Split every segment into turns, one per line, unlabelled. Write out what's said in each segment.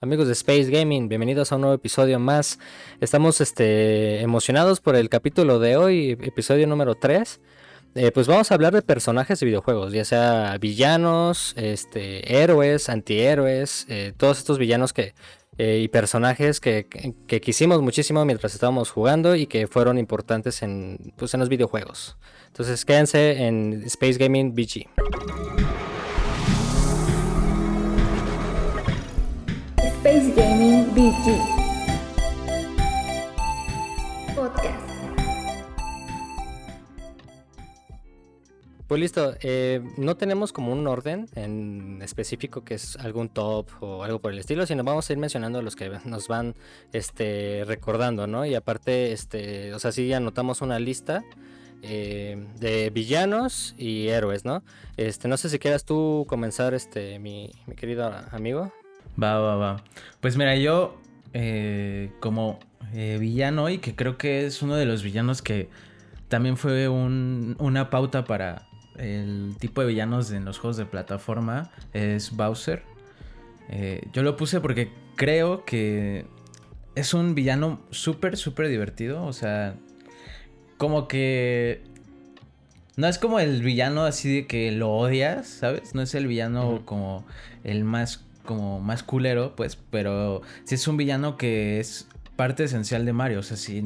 Amigos de Space Gaming, bienvenidos a un nuevo episodio más. Estamos este, emocionados por el capítulo de hoy, episodio número 3. Eh, pues vamos a hablar de personajes de videojuegos, ya sea villanos, este, héroes, antihéroes, eh, todos estos villanos que, eh, y personajes que, que, quisimos muchísimo mientras estábamos jugando y que fueron importantes en, pues, en los videojuegos. Entonces quédense en Space Gaming BG.
Gaming BG Podcast.
Pues listo, eh, no tenemos como un orden en específico que es algún top o algo por el estilo, sino vamos a ir mencionando los que nos van este, recordando, ¿no? Y aparte, este, o sea, sí anotamos una lista eh, de villanos y héroes, ¿no? Este, no sé si quieras tú comenzar, este, mi, mi querido amigo.
Va, va, va. Pues mira, yo eh, como villano y que creo que es uno de los villanos que también fue un, una pauta para el tipo de villanos en los juegos de plataforma es Bowser. Eh, yo lo puse porque creo que es un villano súper, súper divertido. O sea, como que... No es como el villano así de que lo odias, ¿sabes? No es el villano como el más como más culero, pues, pero sí es un villano que es parte esencial de Mario. O sea, si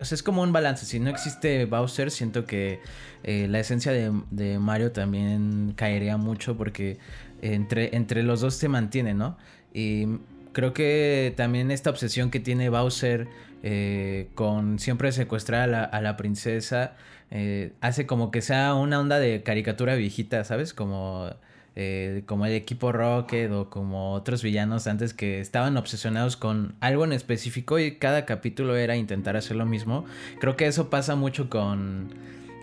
es como un balance. Si no existe Bowser, siento que eh, la esencia de, Mario también caería mucho porque entre, entre los dos se mantiene, ¿no? Y creo que también esta obsesión que tiene Bowser eh, con siempre secuestrar a la, princesa eh, hace como que sea una onda de caricatura viejita, ¿sabes? Como eh, como el equipo Rocket o como otros villanos antes que estaban obsesionados con algo en específico y cada capítulo era intentar hacer lo mismo. Creo que eso pasa mucho con,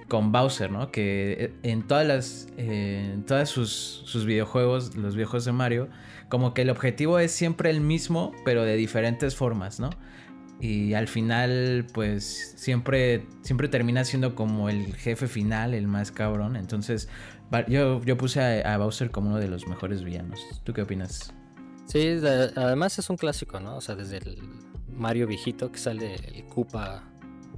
con Bowser, ¿no? Que eh, en todas las eh, en todos sus, sus, videojuegos, los viejos de Mario, como que el objetivo es siempre el mismo, pero de diferentes formas, ¿no? Y al final, pues siempre, siempre termina siendo como el jefe final, el más cabrón. Entonces, yo, yo puse a, Bowser como uno de los mejores villanos. ¿Tú qué opinas?
Sí, además es un clásico, ¿no? O sea, desde el Mario viejito que sale el Koopa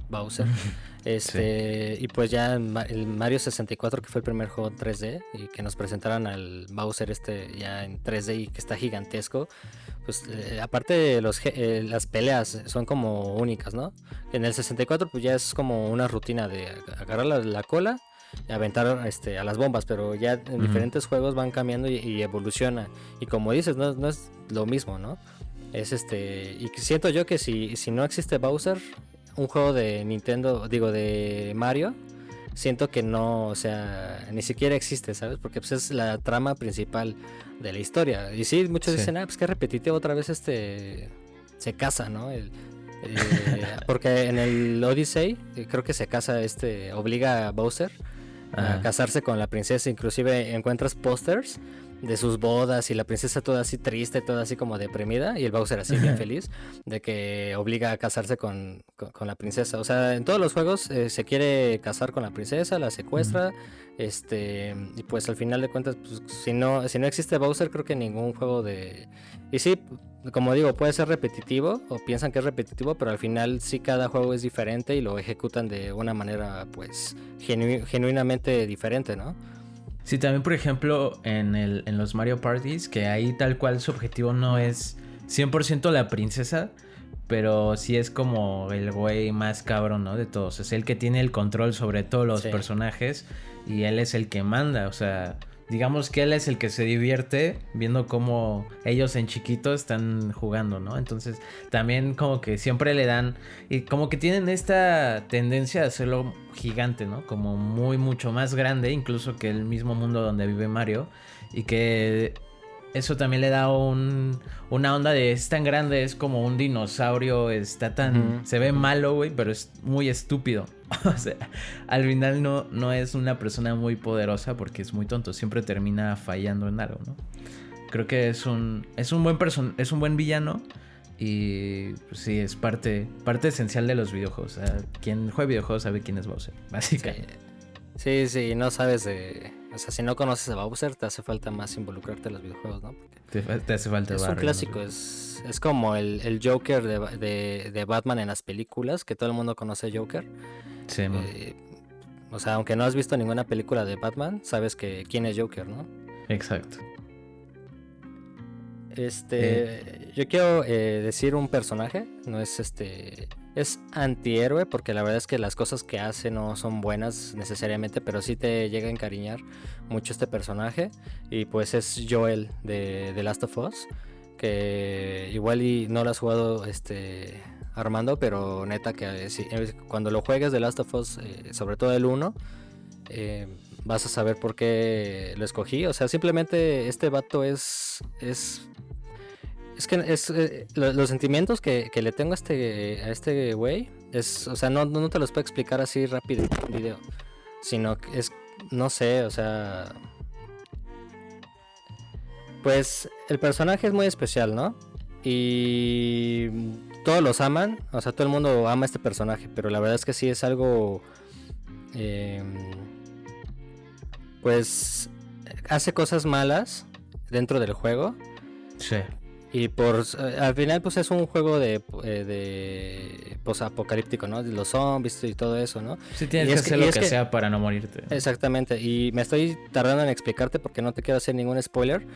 Bowser. Este, y pues ya el Mario 64, que fue el primer juego en 3D, y que nos presentaran al Bowser este ya en 3D y que está gigantesco. Pues eh, aparte los, eh, las peleas son como únicas, ¿no? En el 64 pues ya es como una rutina de agarrar la cola aventar este, a las bombas, pero ya en diferentes juegos van cambiando y, evoluciona. Y como dices, no, no, es lo mismo, ¿no? Es este. Y siento yo que si, si no existe Bowser, un juego de Nintendo, digo, de Mario, siento que no, o sea, ni siquiera existe, ¿sabes? Porque pues, es la trama principal de la historia. Y sí, muchos dicen, ah, pues que repetitivo otra vez este se casa, ¿no? El, eh, porque en el Odyssey eh, creo que se casa este, obliga a Bowser a casarse con la princesa. Inclusive encuentras pósters de sus bodas y la princesa toda así triste, toda así como deprimida y el Bowser así bien feliz de que obliga a casarse con, la princesa. O sea, en todos los juegos eh, se quiere casar con la princesa, la secuestra, este y pues al final de cuentas, pues, si no si no existe Bowser, creo que ningún juego de y sí, como digo, puede ser repetitivo o piensan que es repetitivo, pero al final sí cada juego es diferente y lo ejecutan de una manera pues genuinamente diferente, ¿no?
Sí, también por ejemplo en, el, en los Mario Parties, que ahí tal cual su objetivo no es 100% la princesa, pero sí es como el güey más cabrón, ¿no? De todos. Es el que tiene el control sobre todos los personajes y él es el que manda, o sea digamos que él es el que se divierte viendo cómo ellos en chiquito están jugando, ¿no? Entonces también como que siempre le dan y como que tienen esta tendencia de hacerlo gigante, ¿no? Como muy mucho más grande incluso que el mismo mundo donde vive Mario y que eso también le da un, una onda de es tan grande, es como un dinosaurio, está tan... Se ve malo, güey, pero es muy estúpido. o sea, al final no, no es una persona muy poderosa porque es muy tonto, siempre termina fallando en algo, ¿no? Creo que es un, es un buen person es un buen villano y pues, sí, es parte, parte esencial de los videojuegos. O sea, quien juega videojuegos sabe quién es Bowser, básicamente.
Sí, sí, no sabes de o sea, si no conoces a Bowser, te hace falta más involucrarte en los videojuegos, ¿no?
te, hace falta
Es un clásico, es, Es, es como el, el Joker de, de- de Batman en las películas, que todo el mundo conoce a Joker.
Sí.
Eh, o sea, aunque no has visto ninguna película de Batman, sabes que quién es Joker, ¿no?
Exacto.
Este, yo quiero eh, decir un personaje, no es este, es antihéroe porque la verdad es que las cosas que hace no son buenas necesariamente, pero sí te llega a encariñar mucho este personaje y pues es Joel de The Last of Us, que igual y no lo has jugado este Armando, pero neta que eh, sí, eh, cuando lo juegues The Last of Us, eh, sobre todo el 1, eh, vas a saber por qué lo escogí. O sea, simplemente este vato es. Es. Es que es, eh, lo- los sentimientos que, que le tengo a este a este güey es, o sea, no, no te los puedo explicar así rápido en un video, sino que es, no sé, o sea, pues el personaje es muy especial, ¿no? Y todos los aman, o sea, todo el mundo ama a este personaje, pero la verdad es que sí es algo, eh, pues hace cosas malas dentro del juego.
Sí.
Y por eh, al final pues es un juego de, eh, de posapocalíptico, ¿no? De los zombies y todo eso, ¿no?
Sí, tienes
Y
que
que-
hacer
y
lo que,
que-
sea para no morirte.
Exactamente, y me estoy tardando en explicarte porque no te quiero hacer ningún spoiler,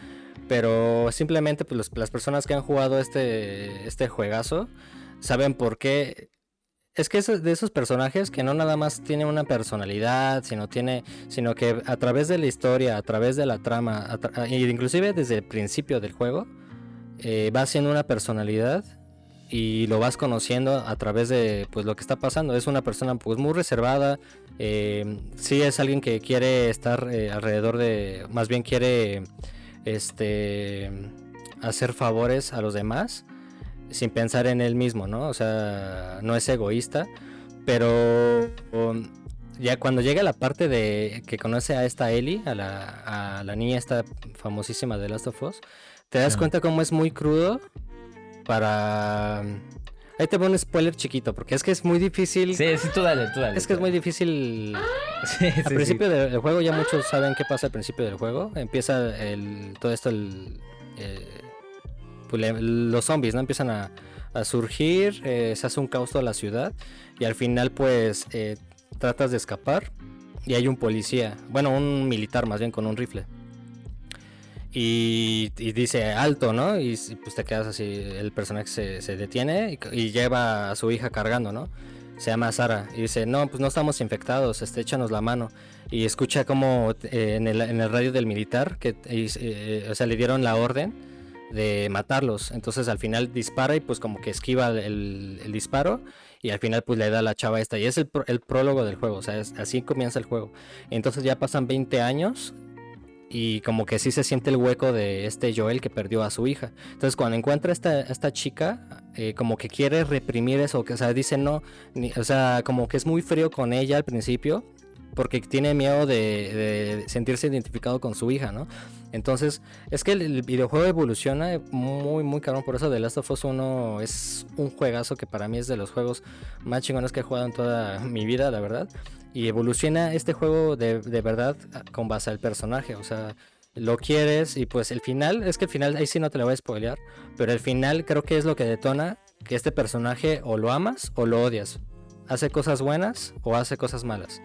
pero simplemente pues, los- las personas que han jugado este, este juegazo saben por qué... Es que es de esos personajes que no nada más tiene una personalidad, sino tiene, sino que a través de la historia, a través de la trama, e inclusive desde el principio del juego, eh, va siendo una personalidad y lo vas conociendo a través de pues lo que está pasando. Es una persona pues muy reservada, eh, sí es alguien que quiere estar eh, alrededor de, más bien quiere este hacer favores a los demás sin pensar en él mismo, ¿no? O sea, no es egoísta, pero um, ya cuando llega la parte de que conoce a esta Ellie, a la, a la niña esta famosísima de Last of Us, te das cuenta cómo es muy crudo para... Ahí te pongo un spoiler chiquito, porque es que es muy difícil...
Sí, sí, tú dale, tú dale.
Es que es muy difícil
Sí, sí,
al principio del del juego ya muchos saben qué pasa al principio del juego. Empieza el, todo esto, el, eh, pues, los zombies, ¿no? Empiezan a, a surgir, eh, se hace un caos toda la ciudad y al final pues eh, tratas de escapar y hay un policía, bueno, un militar más bien con un rifle. Y, y dice alto, ¿no? Y pues te quedas así, el personaje se, se detiene y, y lleva a su hija cargando, ¿no? Se llama Sara y dice, no, pues no estamos infectados, este, échanos la mano. Y escucha como eh, en, el, en el radio del militar, que eh, eh, o sea, le dieron la orden de matarlos. Entonces al final dispara y pues como que esquiva el, el disparo y al final pues le da a la chava esta. Y es el, el prólogo del juego, o sea, es- así comienza el juego. Entonces ya pasan 20 años y como que sí se siente el hueco de este Joel que perdió a su hija. Entonces cuando encuentra esta, esta chica, eh, como que quiere reprimir eso, que o sea, dice no, ni- o sea, como que es muy frío con ella al principio, porque tiene miedo de, sentirse identificado con su hija, ¿no? Entonces, es que el, el videojuego evoluciona muy, muy cabrón. Por eso The Last of Us 1 es un juegazo que para mí es de los juegos más chingones que he jugado en toda mi vida, la verdad. Y evoluciona este juego de, de verdad con base al personaje. O sea, lo quieres y pues el final, es que el final, ahí sí no te lo voy a spoilear, pero el final creo que es lo que detona que este personaje o lo amas o lo odias. Hace cosas buenas o hace cosas malas.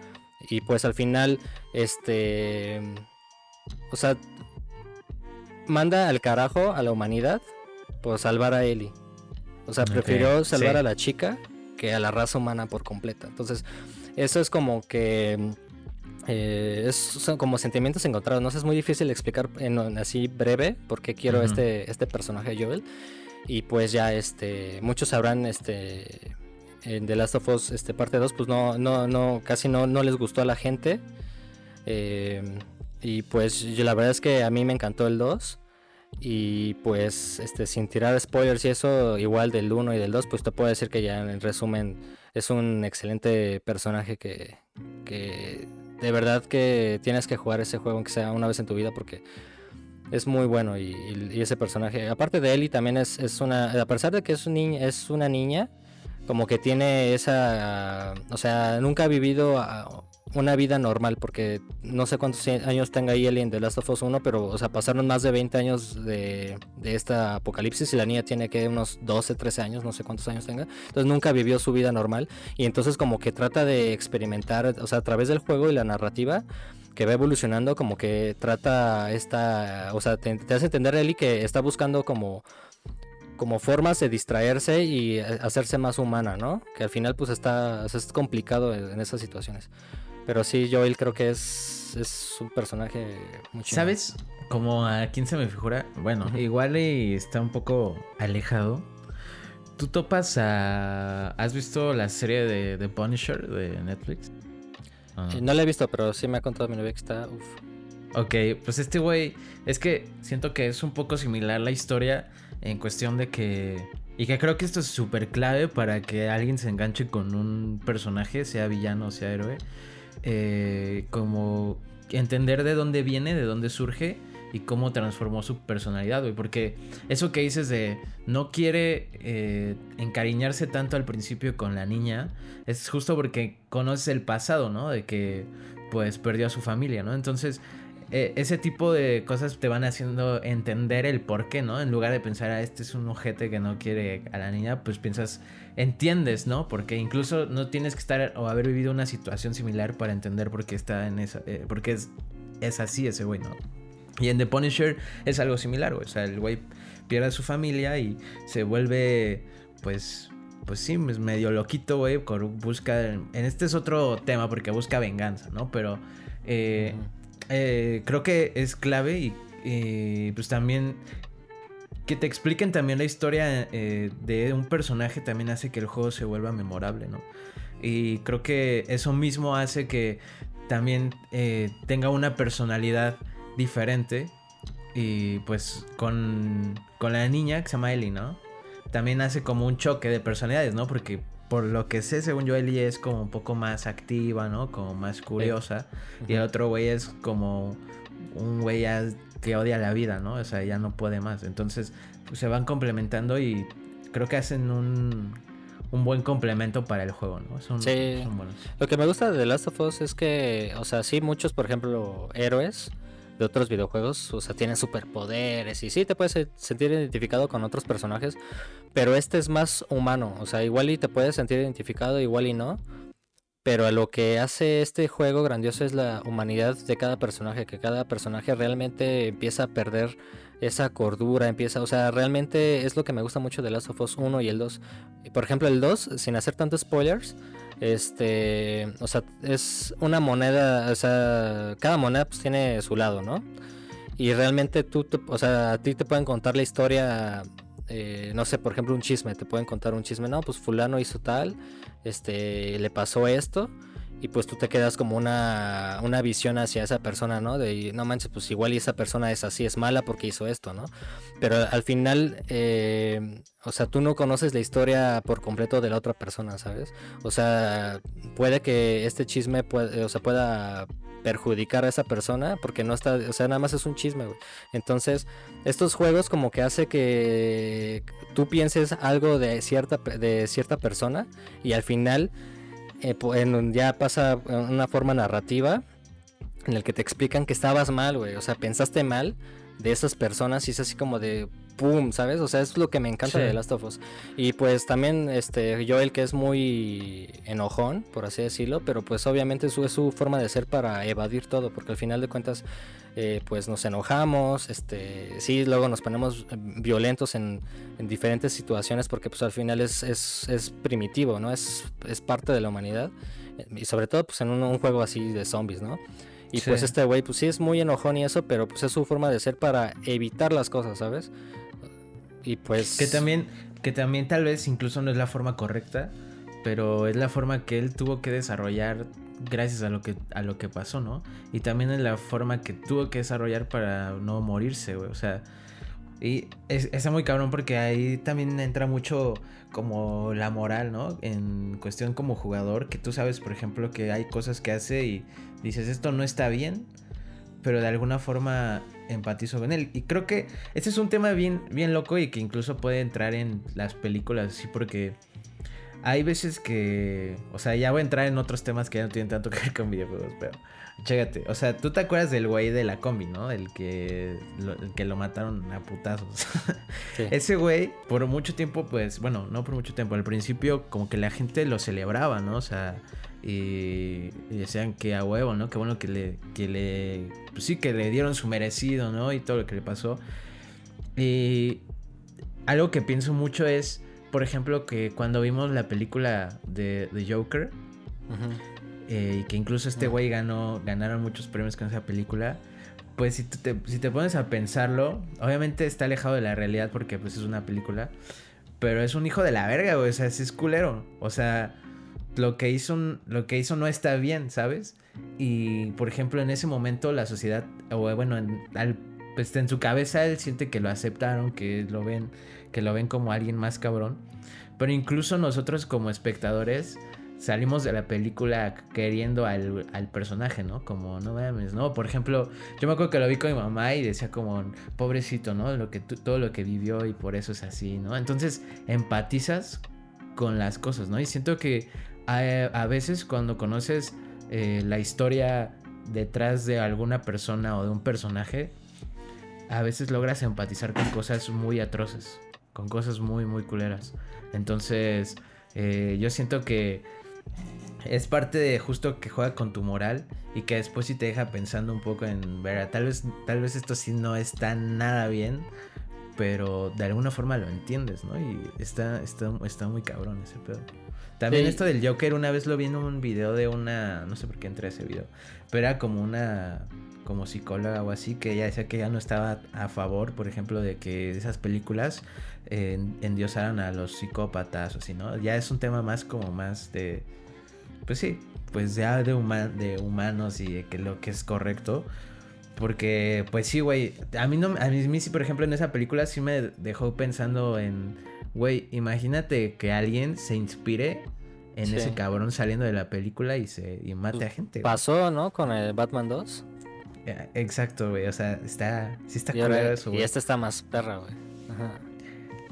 Y pues al final, este... O sea, manda al carajo a la humanidad por salvar a Ellie. O sea, prefirió salvar
sí.
a la chica que a la raza humana por completa. Entonces, eso es como que... eh, es, son como sentimientos encontrados. No sé, es muy difícil explicar en, en así breve por qué quiero este, este personaje Joel. Y pues ya este muchos sabrán este en The Last of Us este parte 2 pues no no no casi no no les gustó a la gente. Eh, y pues yo, la verdad es que a mí me encantó el 2 y pues este sin tirar spoilers y eso igual del 1 y del 2 pues te puedo decir que ya en resumen es un excelente personaje que que de verdad que tienes que jugar ese juego aunque sea una vez en tu vida porque es muy bueno y, ese personaje, aparte de Ellie también es, es una, a pesar de que es, un niña, es una niña, como que tiene esa, o sea, nunca ha vivido, una vida normal, porque no sé cuántos años tenga ahí en The Last of Us 1, pero, o sea, pasaron más de 20 años de, esta apocalipsis y la niña tiene que unos 12, 13 años, no sé cuántos años tenga. Entonces nunca vivió su vida normal y entonces como que trata de experimentar, o sea, a través del juego y la narrativa que va evolucionando, como que trata esta, o sea, te, hace entender Eli que está buscando como como formas de distraerse y eh, hacerse más humana, ¿no? Que al final pues está es complicado en esas situaciones. Pero sí, Joel creo que es, es un personaje muy chido.
¿Sabes? Como a quién se me figura. Bueno, igual y está un poco alejado. ¿Tú topas a. ¿Has visto la serie de The Punisher de Netflix?
Ah. Eh, no la he visto, pero sí me ha contado mi novia que está. Uf.
Ok, pues este güey. Es que siento que es un poco similar la historia en cuestión de que... Y que creo que esto es súper clave para que alguien se enganche con un personaje, sea villano o sea héroe. Eh, como entender de dónde viene, de dónde surge y cómo transformó su personalidad, güey. Porque eso que dices de no quiere eh, encariñarse tanto al principio con la niña, es justo porque conoce el pasado, ¿no? De que pues perdió a su familia, ¿no? Entonces eh, ese tipo de cosas te van haciendo entender el por qué, ¿no? En lugar de pensar, ah, este es un ojete que no quiere a la niña, pues piensas, entiendes, ¿no? Porque incluso no tienes que estar o haber vivido una situación similar para entender por qué está en esa, eh, porque es, es así ese güey, ¿no? Y en The Punisher es algo similar, güey. O sea, el güey pierde a su familia y se vuelve, pues, pues sí, es medio loquito, güey. Busca, en este es otro tema porque busca venganza, ¿no? Pero... Eh, eh, creo que es clave y pues también que te expliquen también la historia eh, de un personaje también hace que el juego se vuelva memorable, ¿no? Y creo que eso mismo hace que también eh, tenga una personalidad diferente y pues con, con la niña que se llama Ellie, ¿no? También hace como un choque de personalidades, ¿no? Porque por lo que sé, según yo, Ellie es como un poco más activa, ¿no? Como más curiosa. Y el otro güey es como un güey que odia la vida, ¿no? O sea, ya no puede más. Entonces, pues, se van complementando y creo que hacen un, un buen complemento para el juego, ¿no?
Son, sí. Lo que me gusta de The Last of Us es que, o sea, sí, muchos, por ejemplo, héroes de otros videojuegos, o sea, tienen superpoderes y sí te puedes sentir identificado con otros personajes, pero este es más humano, o sea, igual y te puedes sentir identificado, igual y no, pero lo que hace este juego grandioso es la humanidad de cada personaje, que cada personaje realmente empieza a perder esa cordura, empieza, o sea, realmente es lo que me gusta mucho de Last of Us 1 y el 2. Por ejemplo, el 2, sin hacer tantos spoilers, este, o sea, es una moneda, o sea, cada moneda pues tiene su lado, ¿no? Y realmente tú, o sea, a ti te pueden contar la historia, eh, no sé, por ejemplo, un chisme, te pueden contar un chisme, no, pues fulano hizo tal, este, le pasó esto y pues tú te quedas como una, una visión hacia esa persona, ¿no? De no manches, pues igual y esa persona es así, es mala porque hizo esto, ¿no? Pero al final, eh, o sea, tú no conoces la historia por completo de la otra persona, ¿sabes? O sea, puede que este chisme o sea, pueda perjudicar a esa persona porque no está, o sea, nada más es un chisme, güey. Entonces, estos juegos como que hace que tú pienses algo de cierta, de cierta persona y al final eh, ya pasa una forma narrativa en el que te explican que estabas mal, güey. O sea, pensaste mal de esas personas y es así como de pum, ¿sabes? O sea, es lo que me encanta de Last of Us. Y pues también este Joel que es muy enojón, por así decirlo, pero pues obviamente es su forma de ser para evadir todo, porque al final de cuentas eh, pues nos enojamos, este, sí, luego nos ponemos eh, violentos en, diferentes situaciones porque pues al final es, es, primitivo, ¿no? Es, es, parte de la humanidad eh, y sobre todo pues en un, juego así de zombies, ¿no? Y pues este güey pues sí es muy enojón y eso, pero pues es su forma de ser para evitar las cosas, ¿sabes? Y pues...
Que también, que también tal vez incluso no es la forma correcta, pero es la forma que él tuvo que desarrollar gracias a lo que a lo que pasó, ¿no? Y también es la forma que tuvo que desarrollar para no morirse, güey. O sea, y es, está muy cabrón porque ahí también entra mucho como la moral, ¿no? En cuestión como jugador, que tú sabes, por ejemplo, que hay cosas que hace y dices, esto no está bien, pero de alguna forma empatizo con él. Y creo que este es un tema bien, bien loco y que incluso puede entrar en las películas, así porque hay veces que, o sea, ya voy a entrar en otros temas que ya no tienen tanto que ver con videojuegos, pero chécate, o sea, tú te acuerdas del güey de la combi, ¿no? El que lo, el que lo mataron a putazos.
Sí.
Ese güey, por mucho tiempo, pues, bueno, no por mucho tiempo, al principio como que la gente lo celebraba, ¿no? O sea, y, y decían que a huevo, ¿no? Que bueno que le, que le, pues sí, que le dieron su merecido, ¿no? Y todo lo que le pasó. Y algo que pienso mucho es, por ejemplo, que cuando vimos la película de, de Joker, eh, y que incluso este güey ganó, ganaron muchos premios con esa película, pues si te, si te pones a pensarlo, obviamente está alejado de la realidad porque pues es una película, pero es un hijo de la verga, güey, o sea, sí es culero, o sea, lo que hizo, lo que hizo no está bien, ¿sabes? Y por ejemplo, en ese momento la sociedad, o bueno, en, pues, en su cabeza él siente que lo aceptaron, que lo ven, que lo ven como alguien más cabrón. Pero incluso nosotros como espectadores salimos de la película queriendo al, al personaje, ¿no? Como, no mames, ¿no? Por ejemplo, yo me acuerdo que lo vi con mi mamá y decía como, pobrecito, ¿no? Lo que, todo lo que vivió y por eso es así, ¿no? Entonces empatizas con las cosas, ¿no? Y siento que a, veces cuando conoces eh, la historia detrás de alguna persona o de un personaje, a veces logras empatizar con cosas muy atroces, con cosas muy, muy culeras. Entonces, eh, yo siento que es parte de justo que juega con tu moral y que después sí te deja pensando un poco en, ver, tal vez, tal vez esto sí no está nada bien, pero de alguna forma lo entiendes, ¿no? Y está, está, está muy cabrón ese pedo. También
Sí.
esto del Joker, una vez lo vi en un video de una, no sé por qué entré a ese video, pero era como una, como psicóloga o así, que ella decía que ya no estaba a favor, por ejemplo, de que esas películas eh, endiosaran a los psicópatas o así, ¿no? Ya es un tema más como más de, pues sí, pues ya de, de humanos y de que lo que es correcto. Porque, pues sí, güey. A mí no, a mí, a mí sí, por ejemplo, en esa película sí me dejó pensando en, güey, imagínate que alguien se inspire en
Sí.
ese cabrón saliendo de la película y se y mate a gente.
Pasó, ¿no? Con el Batman 2.
Eh, Exacto, güey. O sea, está, sí está
Y,
culero eso,
y
güey.
esta está más perra, güey. Ajá.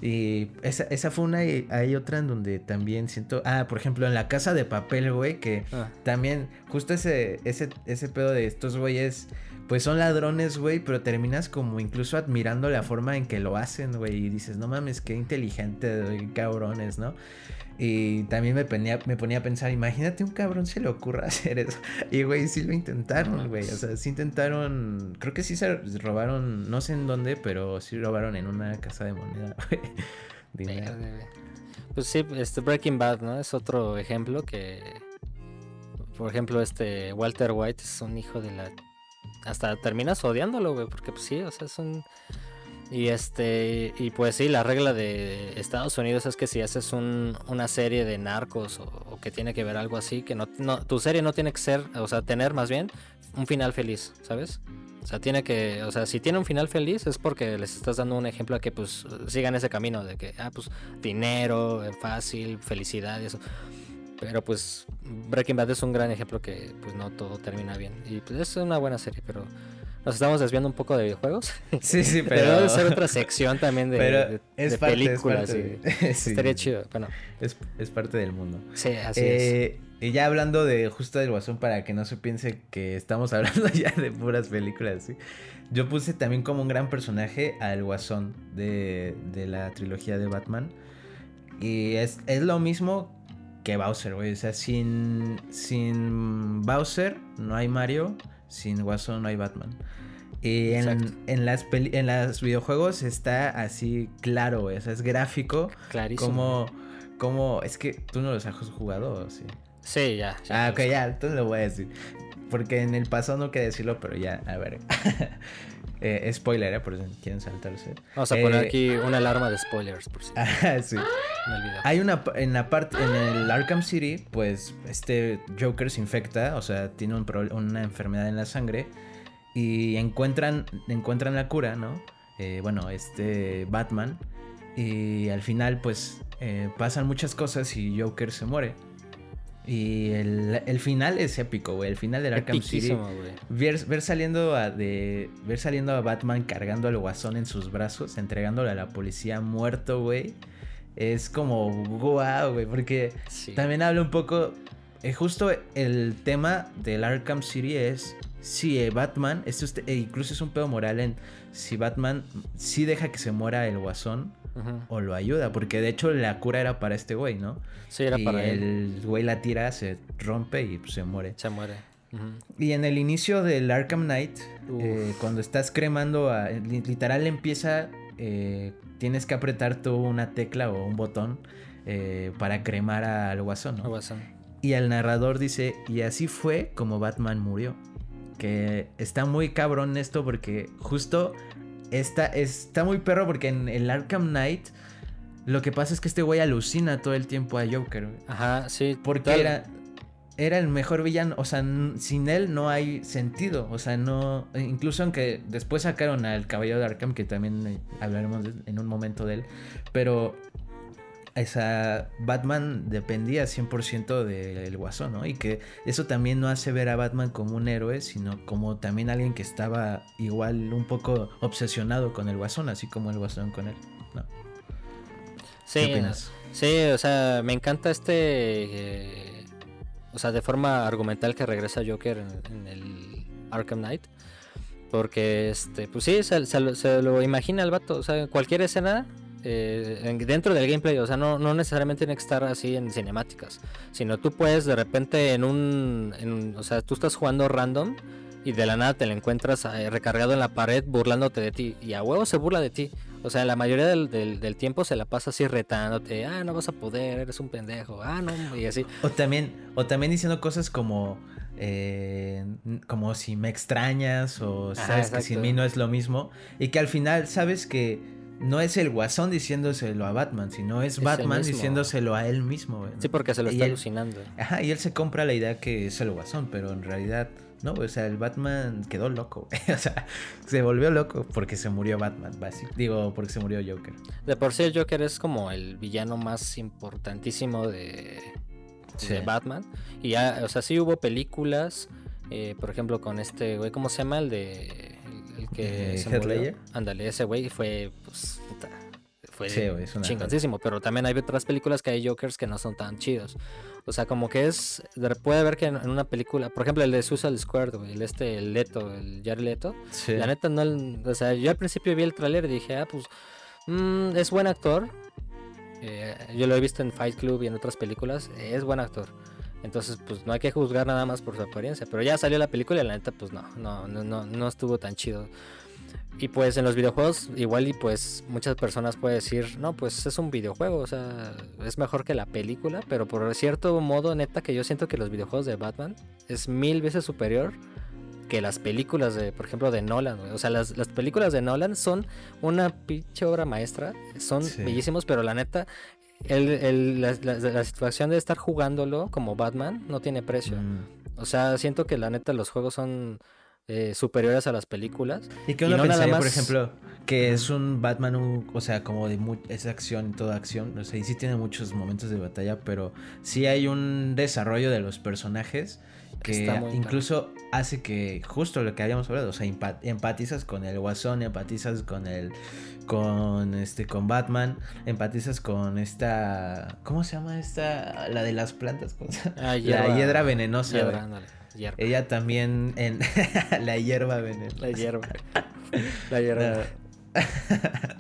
Y esa, esa fue una y hay otra en donde también siento. Ah, por ejemplo, en la casa de papel, güey, que
Ah,
también, justo ese, ese, ese pedo de estos güeyes, pues son ladrones, güey, pero terminas como incluso admirando la forma en que lo hacen, güey, y dices, no mames, qué inteligente, güey, qué cabrones, ¿no? Y también me ponía, a pensar, imagínate un cabrón se le ocurra hacer eso. Y, güey, sí lo intentaron, güey. O sea, sí intentaron, creo que sí se robaron, no sé en dónde, pero sí robaron en una casa de moneda, güey. Dinero.
Pues sí, este Breaking Bad, ¿no? Es otro ejemplo que. Por ejemplo, este Walter White es un hijo de la. Hasta terminas odiándolo, güey, porque pues sí, o sea, es un. Y este. Y pues sí, la regla de Estados Unidos es que si haces un- una serie de narcos o, que tiene que ver algo así, que no, no. Tu serie no tiene que ser, o sea, tener más bien un final feliz, ¿sabes? O sea, tiene que, o sea, si tiene un final feliz es porque les estás dando un ejemplo a que pues sigan ese camino de que, ah, pues dinero, eh, fácil, felicidad y eso. Pero pues Breaking Bad es un gran ejemplo que pues no todo termina bien. Y pues es una buena serie, pero nos estamos desviando un poco de videojuegos.
Sí, sí,
Pero debe ser otra sección también de, de-
es
de
parte, es
películas.
parte de- sí,
Estaría chido. Bueno,
Es, es parte del mundo.
sí, así es.
Eh, y ya hablando de justo del Guasón, para que no se piense que estamos hablando ya de puras películas, ¿sí? yo puse también como un gran personaje al Guasón de, de la trilogía de Batman. Y es, es lo mismo que Bowser, güey. O sea, sin, sin Bowser no hay Mario, sin Guasón no hay Batman. Y en, en, las peli- en los videojuegos está así claro, güey. O sea, es gráfico.
Clarísimo.
Como, como, es que tú no los has jugado, ¿o sí?
Sí, ya. ya
Ah, ok, ya, entonces lo voy a decir. Porque en el pasado no quería decirlo, pero ya, a ver. Eh, spoiler, ¿eh? Por si quieren saltarse.
Vamos a poner
Eh,
aquí una alarma de spoilers, por si
Ah, sí.
me.
Hay una, en la parte, en el Arkham City, pues este Joker se infecta, o sea, tiene un una enfermedad en la sangre y encuentran, encuentran la cura, ¿no? Eh, bueno, este Batman y al final, pues eh, pasan muchas cosas y Joker se muere. Y el, el final es épico, güey. El final del Arkham City. Ver, ver saliendo a de ver saliendo a Batman cargando al guasón en sus brazos, entregándole a la policía muerto, güey. es como wow, güey, porque
Sí.
también habla un poco, eh, justo el tema del Arkham City es si eh, Batman, esto es- e incluso es un pedo moral en si Batman sí deja que se muera el guasón O lo ayuda, porque de hecho la cura era para este güey, ¿no?
Sí, era
y
para él.
el güey la tira, se rompe y pues, se muere.
Se muere.
Y en el inicio del Arkham Knight, eh, cuando estás cremando, a, li- literal empieza, eh, tienes que apretar tú una tecla o un botón eh, para cremar al guasón, ¿no?
Guasón.
Y el narrador dice, y así fue como Batman murió. Que está muy cabrón esto porque justo está, está muy perro porque en el Arkham Knight lo que pasa es que este güey alucina todo el tiempo a Joker. güey.
Ajá, sí.
Porque
tal-
era, era el mejor villano. O sea, sin él no hay sentido. O sea, no. e Incluso aunque después sacaron al Caballero de Arkham, que también eh, hablaremos en un momento de él. Pero. Esa Batman dependía 100% del guasón, ¿no? Y que eso también no hace ver a Batman como un héroe, sino como también alguien que estaba igual un poco obsesionado con el guasón, así como el guasón con él. ¿no?
Sí,
¿Qué opinas?
Sí, o sea, me encanta este. eh, o sea, de forma argumental que regresa Joker en, en el Arkham Knight. Porque, este, pues sí, se, se lo, se lo imagina el vato. O sea, cualquier escena eh, en- dentro del gameplay. O sea, no, no necesariamente tiene que estar así en cinemáticas. Sino tú puedes de repente en un. en- o sea, tú estás jugando random. Y de la nada te lo encuentras eh, recargado en la pared burlándote de ti. Y a huevo se burla de ti. O sea, la mayoría del, del- del tiempo se la pasa así retándote. Ah, no vas a poder, eres un pendejo. Ah, no, y así.
O también, o también diciendo cosas como, eh, como si me extrañas o sabes que sin mí no es lo mismo. Y que al final sabes que no es el guasón diciéndoselo a Batman, sino es Batman diciéndoselo a él mismo.
Sí, porque se lo
Y
está
él-
alucinando.
Ajá, y él se compra la idea que es el guasón, pero en realidad no, o sea, el Batman quedó loco, o sea, se volvió loco porque se murió Batman, básico. Digo, porque se murió Joker.
De por sí el Joker es como el villano más importantísimo de,
Sí.
de Batman. Y ya, o sea, sí hubo películas, eh, por ejemplo, con este güey, ¿cómo se llama? El de... El, que
Eh,
se murió. Ándale, ese güey fue, pues, puta, fue
Sí, una
chingoncísimo. Pero también hay otras películas que hay Jokers que no son tan chidos. O sea, como que es... de- Puede ver que en, una película, por ejemplo, el de Suicide Squad, güey, el este, el Leto, el Jared Leto.
Sí.
La neta, no. O sea, yo al principio vi el tráiler y dije, ah, pues. mm, es buen actor. Eh, yo lo he visto en Fight Club y en otras películas. eh, es buen actor. Entonces, pues no hay que juzgar nada más por su apariencia. Pero ya salió la película y la neta, pues no, no, no, no, no estuvo tan chido. Y pues en los videojuegos, igual y pues muchas personas pueden decir, no, pues es un videojuego, o sea, es mejor que la película, pero por cierto modo, neta, que yo siento que los videojuegos de Batman es mil veces superior que las películas de, por ejemplo, de Nolan. O sea, las, las películas de Nolan son una pinche obra maestra, son
Sí.
bellísimos, pero la neta, el- el- la, la- la situación de estar jugándolo como Batman no tiene precio.
Mm.
O sea, siento que la neta los juegos son eh, superiores a las películas.
Y que
Y
uno
no nada
pensaría, por
más-
ejemplo, que es un Batman, un- o sea, como de mu- es acción, toda acción, o sea, y sí tiene muchos momentos de batalla, pero sí hay un desarrollo de los personajes que incluso hace que, justo lo que habíamos hablado, o sea, empa- empatizas con el Guasón, empatizas con el, con este, con Batman, empatizas con esta, ¿cómo se llama esta? La de las plantas.
Ah,
la hiedra venenosa.
ándale, hierba.
Ella también en la hierba venenosa.
La hierba. La hierba.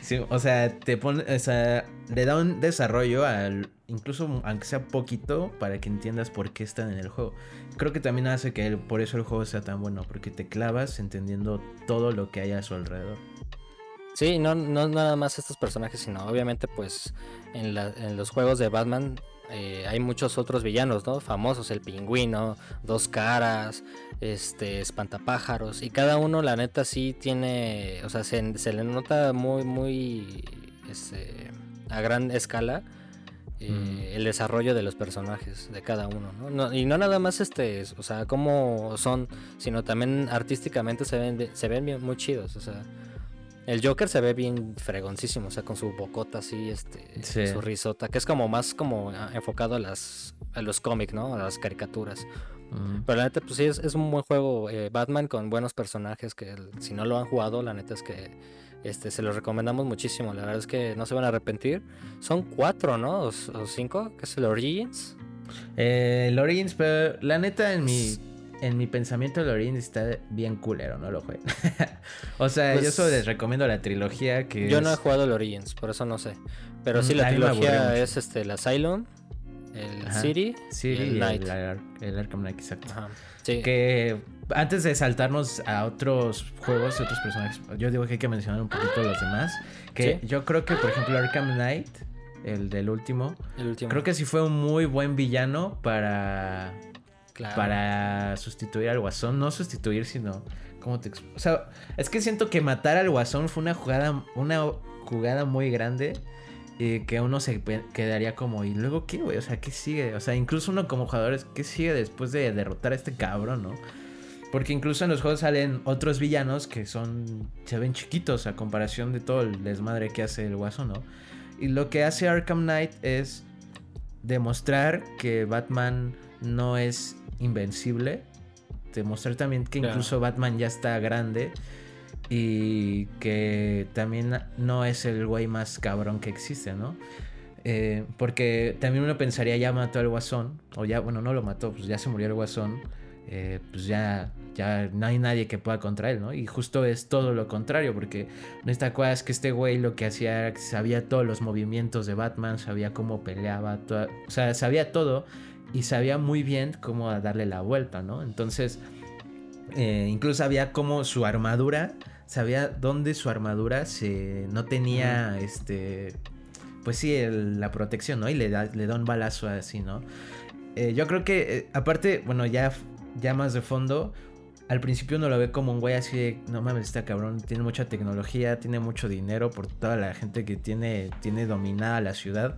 Sí, o sea, te pone, o sea, le da un desarrollo al, incluso aunque sea poquito, para que entiendas por qué están en el juego. Creo que también hace que por eso el juego sea tan bueno, porque te clavas entendiendo todo lo que hay a su alrededor.
Sí, no, no nada más estos personajes, sino obviamente pues en los juegos de Batman eh, hay muchos otros villanos, ¿no? Famosos, el pingüino, dos caras, este, espantapájaros, y cada uno la neta sí tiene, o sea, se, se le nota muy, muy, este, a gran escala. eh,
Mm.
el desarrollo de los personajes de cada uno, ¿no? No- y no nada más este, o sea, cómo son, sino también artísticamente se ven, se ven bien- muy chidos, o sea, el Joker se ve bien fregoncísimo, o sea, con su bocota así, este,
Sí.
su risota, que es como más como ah, enfocado a las a los cómics, ¿no? A las caricaturas.
Ujú.
Pero la neta, pues sí, es, es un buen juego. eh, Batman con buenos personajes que si no lo han jugado, la neta es que este, se los recomendamos muchísimo. La verdad es que no se van a arrepentir. Son cuatro, ¿no? O cinco, que es el Origins.
Eh, el Origins, pero la neta en mi en mi pensamiento el Origins está bien culero, no lo jueguen. o sea, yo
Pues-
solo les recomiendo la trilogía que
Yo
es-
no he jugado el Origins, por eso no sé. Pero sí,
Mm,
la
a mí me aburrió
trilogía es este, el Asylum, el
Ajá.
City
Sí,
y el
y
Night.
el, Ar- el Arkham Knight, exacto.
Ajá. Sí.
Que antes de saltarnos a otros juegos y otros personajes, yo digo que hay que mencionar un poquito los demás. Que
Sí.
yo creo que, por ejemplo, Arkham Knight, el del último,
el último.
creo que sí fue un muy buen villano para Para sustituir al Guasón. No sustituir, sino. ¿Cómo te? O sea, es que siento que matar al Guasón fue una jugada, una jugada muy grande. Y que uno se quedaría como, ¿y luego qué, güey? O sea, ¿qué sigue? O sea, incluso uno como jugador, ¿qué sigue después de derrotar a este cabrón, no? Porque incluso en los juegos salen otros villanos que son. se ven chiquitos a comparación de todo el desmadre que hace el Guasón, ¿no? Y lo que hace Arkham Knight es demostrar que Batman no es invencible. Demostrar también que
Claro.
incluso Batman ya está grande. Y que también no es el güey más cabrón que existe, ¿no? Eh, porque también uno pensaría ya mató al guasón. O ya, bueno, no lo mató, pues ya se murió el guasón. eh, pues ya, ya no hay nadie que pueda contra él, ¿no? Y justo es todo lo contrario, porque no te acuerdas que este güey lo que hacía era que sabía todos los movimientos de Batman, sabía cómo peleaba, toda- o sea, sabía todo y sabía muy bien cómo darle la vuelta, ¿no? Entonces, eh, incluso sabía cómo su armadura, sabía dónde su armadura se no tenía, este, pues sí, el- la protección, ¿no? Y le da, le da un balazo así, ¿no? Eh, yo creo que, eh, aparte, bueno, ya, ya más de fondo, al principio uno lo ve como un güey así de, no mames, está cabrón, tiene mucha tecnología, tiene mucho dinero por toda la gente que tiene, tiene dominada la ciudad.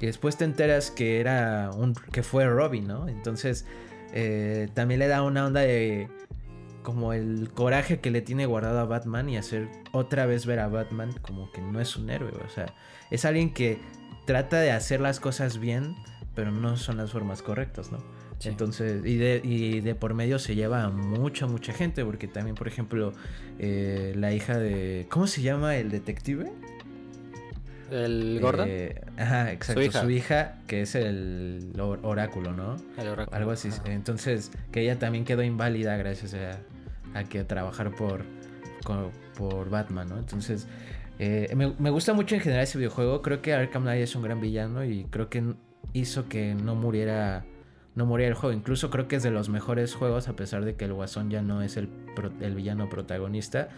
Y después te enteras que era un, que fue Robin, ¿no? Entonces, eh, también le da una onda de como el coraje que le tiene guardado a Batman y hacer otra vez ver a Batman como que no es un héroe, o sea, es alguien que trata de hacer las cosas bien, pero no son las formas correctas, ¿no?
Sí.
Entonces, y de, y de por medio se lleva a mucha, mucha gente, porque también, por ejemplo, eh, la hija de... ¿Cómo se llama el detective?
El Gordon,
Eh, ajá, exacto.
hija.
Su hija, que es el or- oráculo, ¿no?
el oráculo.
Algo así.
Ajá.
Entonces, que ella también quedó inválida gracias a, a que trabajar por, por Batman, ¿no? Entonces, eh, me, me gusta mucho en general ese videojuego. Creo que Arkham Knight es un gran villano y creo que hizo que no muriera no muriera el juego. Incluso creo que es de los mejores juegos, a pesar de que el Guasón ya no es el, pro- el villano protagonista.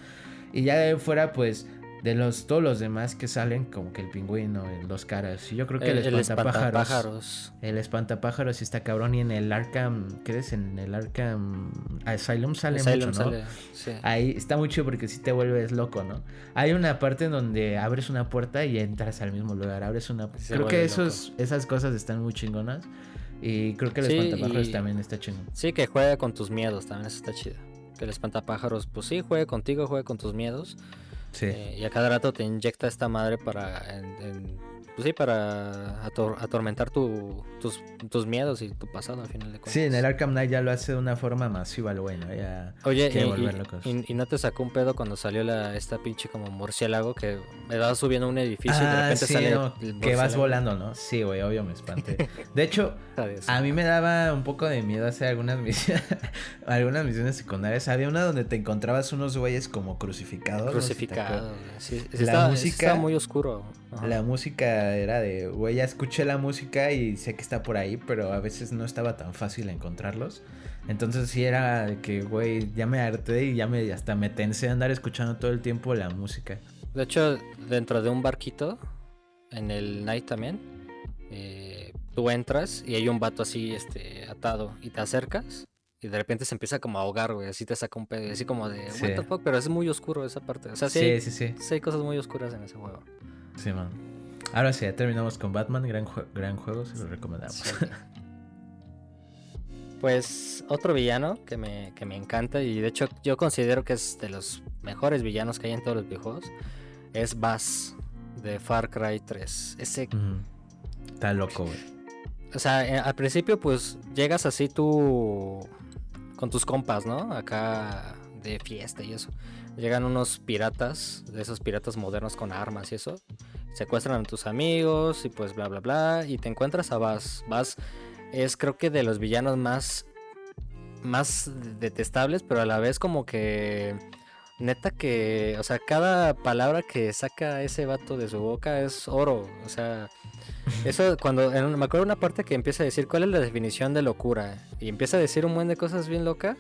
Y ya de fuera, pues, de los todos los demás que salen, como que el pingüino, el dos caras. Yo creo que el,
el, el
espantapájaros.
espantapájaros.
El espantapájaros está cabrón. Y en el Arkham, ¿qué es? En el Arkham Asylum sale
Asylum
mucho, ¿no?
sí.
Ahí está muy chido porque sí te vuelves loco, ¿no? Hay una parte en donde abres una puerta y entras al mismo lugar. Abres una.
Se
creo que esos, esas cosas están muy chingonas. Y creo que el
Sí,
espantapájaros
y-
también está chingón.
Sí, que juega con tus miedos, también eso está chido. Que el espantapájaros, pues sí, juegue contigo, juegue con tus miedos.
Sí.
eh, y a cada rato te inyecta esta madre para, en- en- pues sí, para ator- atormentar tu- tus, tus miedos y tu pasado al final de cuentas.
Sí, en el Arkham Knight ya lo hace de una forma masiva, el güey, ¿no? Ya
Oye, y, y-
locos.
y- y no te sacó un pedo cuando salió la, esta pinche como murciélago que me vas subiendo a un edificio y de
Ah,
repente
sí,
sale
no, que vas volando, ¿no? Sí, güey, obvio me espanté. De hecho, a mí me daba un poco de miedo hacer algunas misiones, algunas misiones secundarias. Había una donde te encontrabas unos güeyes como crucificados. no sé si te acuerdas.
Crucificado. güey, Sí,
La
estaba-
música-
estaba muy oscuro. Ajá.
La música era de, güey, ya escuché la música y sé que está por ahí, pero a veces no estaba tan fácil encontrarlos. Entonces sí era de que, güey, ya me harté y ya me hasta me tensé a andar escuchando todo el tiempo la música.
De hecho, dentro de un barquito, en el night también, eh, tú entras y hay un vato así, este, atado, y te acercas y de repente se empieza como a ahogar, güey, así te saca un pedo, así como de,
Sí.
what the fuck, pero es muy oscuro esa parte. O sea, sí,
Sí,
hay,
sí, sí.
sí hay cosas muy oscuras en ese juego.
Sí, man. Ahora sí, ya terminamos con Batman, gran, jue- gran juego, se lo recomendamos.
Sí. Pues otro villano que me, que me encanta y de hecho yo considero que es de los mejores villanos que hay en todos los videojuegos es Bass de Far Cry 3. Ese
Ujú. Está loco, güey.
O sea, eh, al principio pues llegas así tú con tus compas, ¿no? Acá de fiesta y eso. Llegan unos piratas, de esos piratas modernos con armas y eso. Secuestran a tus amigos y pues bla bla bla. Y te encuentras a Bass. Bass es creo que de los villanos más más detestables, pero a la vez como que neta que, o sea, cada palabra que saca ese vato de su boca es oro, o sea, eso cuando en- me acuerdo una parte que empieza a decir cuál es la definición de locura y empieza a decir un buen de cosas bien locas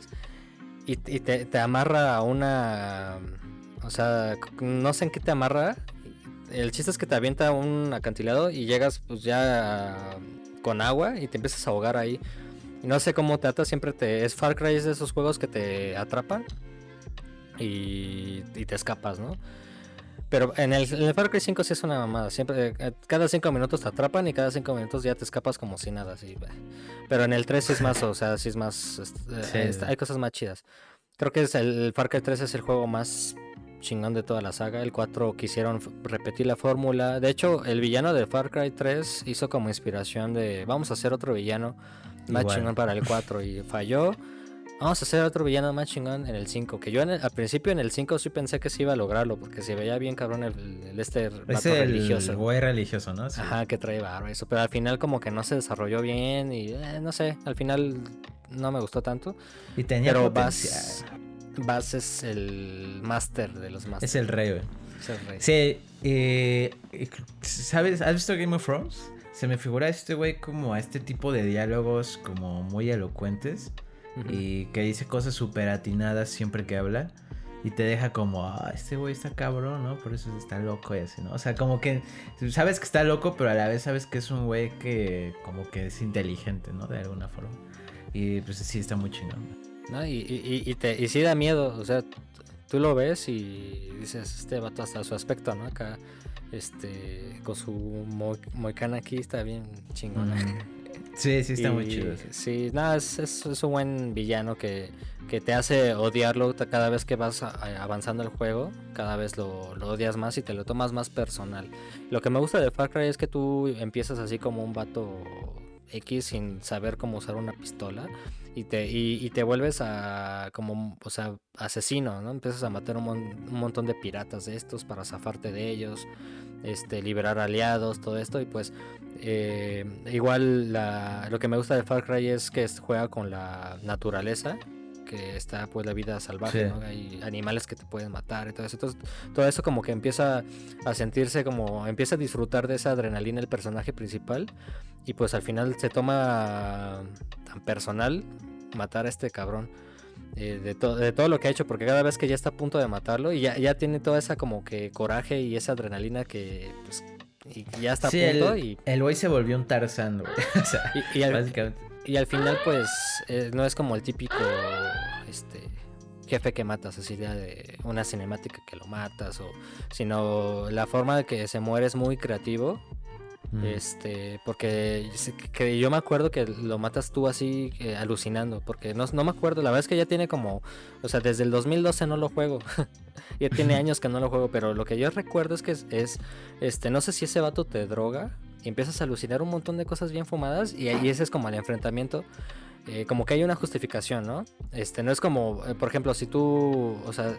y, y te, te amarra a una, o sea, no sé en qué te amarra. El chiste es que te avienta un acantilado y llegas pues ya con agua y te empiezas a ahogar ahí. Y no sé cómo te ata, siempre te... Es Far Cry es de esos juegos que te atrapan y, y te escapas, ¿no? Pero en el, en el Far Cry 5 sí es una mamada. Siempre, eh, cada 5 minutos te atrapan y cada 5 minutos ya te escapas como si nada. Así. Pero en el 3 sí es más, o sea, sí es más. est- eh,
Sí,
est-
sí.
hay cosas más chidas. Creo que es el, el Far Cry 3 es el juego más chingón de toda la saga. El 4 quisieron repetir la fórmula. De hecho, el villano de Far Cry 3 hizo como inspiración de vamos a hacer otro villano más
Igual.
chingón para el 4 y falló. Vamos a hacer otro villano más chingón en el 5. Que yo en el- al principio en el 5 sí pensé que sí iba a lograrlo. Porque se veía bien cabrón el, el- este
Es el
religioso.
güey religioso, ¿no? Sí.
Ajá, que trae barba eso. Pero al final como que no se desarrolló bien y eh, no sé. Al final no me gustó tanto.
Y tenía
Pero
potencial.
Bass, Bass es el máster de los masters.
Es el rey, güey.
Es el rey.
Sí, eh, ¿sabes? ¿Has visto Game of Thrones? Se me figura este güey como a este tipo de diálogos como muy elocuentes y que dice cosas súper atinadas siempre que habla y te deja como, ah, este güey está cabrón, ¿no? Por eso está loco y así, ¿no? O sea, como que sabes que está loco, pero a la vez sabes que es un güey que como que es inteligente, ¿no? De alguna forma. Y pues sí, está muy chingón.
¿No? Y, y, y, te, y sí da miedo, o sea, tú lo ves y dices, este vato hasta su aspecto, ¿no? Acá, este, con su mo- moicana aquí está bien chingón.
Sí, sí, está muy chido. sí.
Sí, nada, es, es- es un buen villano que, que te hace odiarlo cada vez que vas avanzando el juego, cada vez lo, lo odias más y te lo tomas más personal. Lo que me gusta de Far Cry es que tú empiezas así como un vato X sin saber cómo usar una pistola y te, y, y te vuelves a como, o sea, asesino, ¿no? Empiezas a matar un, mon- un montón de piratas de estos para zafarte de ellos, este, liberar aliados, todo esto y pues eh, igual la- lo que me gusta de Far Cry es que juega con la naturaleza, que está pues la vida salvaje,
Sí.
¿no? Hay animales que te pueden matar y todo eso. Entonces, todo eso como que empieza a sentirse como, empieza a disfrutar de esa adrenalina el personaje principal y pues al final se toma tan personal matar a este cabrón. eh, de, to- de todo lo que ha hecho, porque cada vez que ya está a punto de matarlo y ya, ya tiene toda esa como que coraje y esa adrenalina que pues, y ya está
Sí,
a punto
el,
y,
el güey se volvió un Tarzán, güey. O sea,
y, y al,
básicamente.
Y al final pues eh, no es como el típico este jefe que matas así de- de una cinemática que lo matas o sino la forma de que se muere es muy creativo.
Mm.
este porque que yo me acuerdo que lo matas tú así eh, alucinando porque no, no me acuerdo la verdad es que ya tiene como o sea desde el 2012 no lo juego. Ya tiene años que no lo juego pero lo que yo recuerdo es que es, es, este no sé si ese vato te droga y empiezas a alucinar un montón de cosas bien fumadas y, ahí ese es como el enfrentamiento eh, como que hay una justificación no este no es como eh, por ejemplo si tú o sea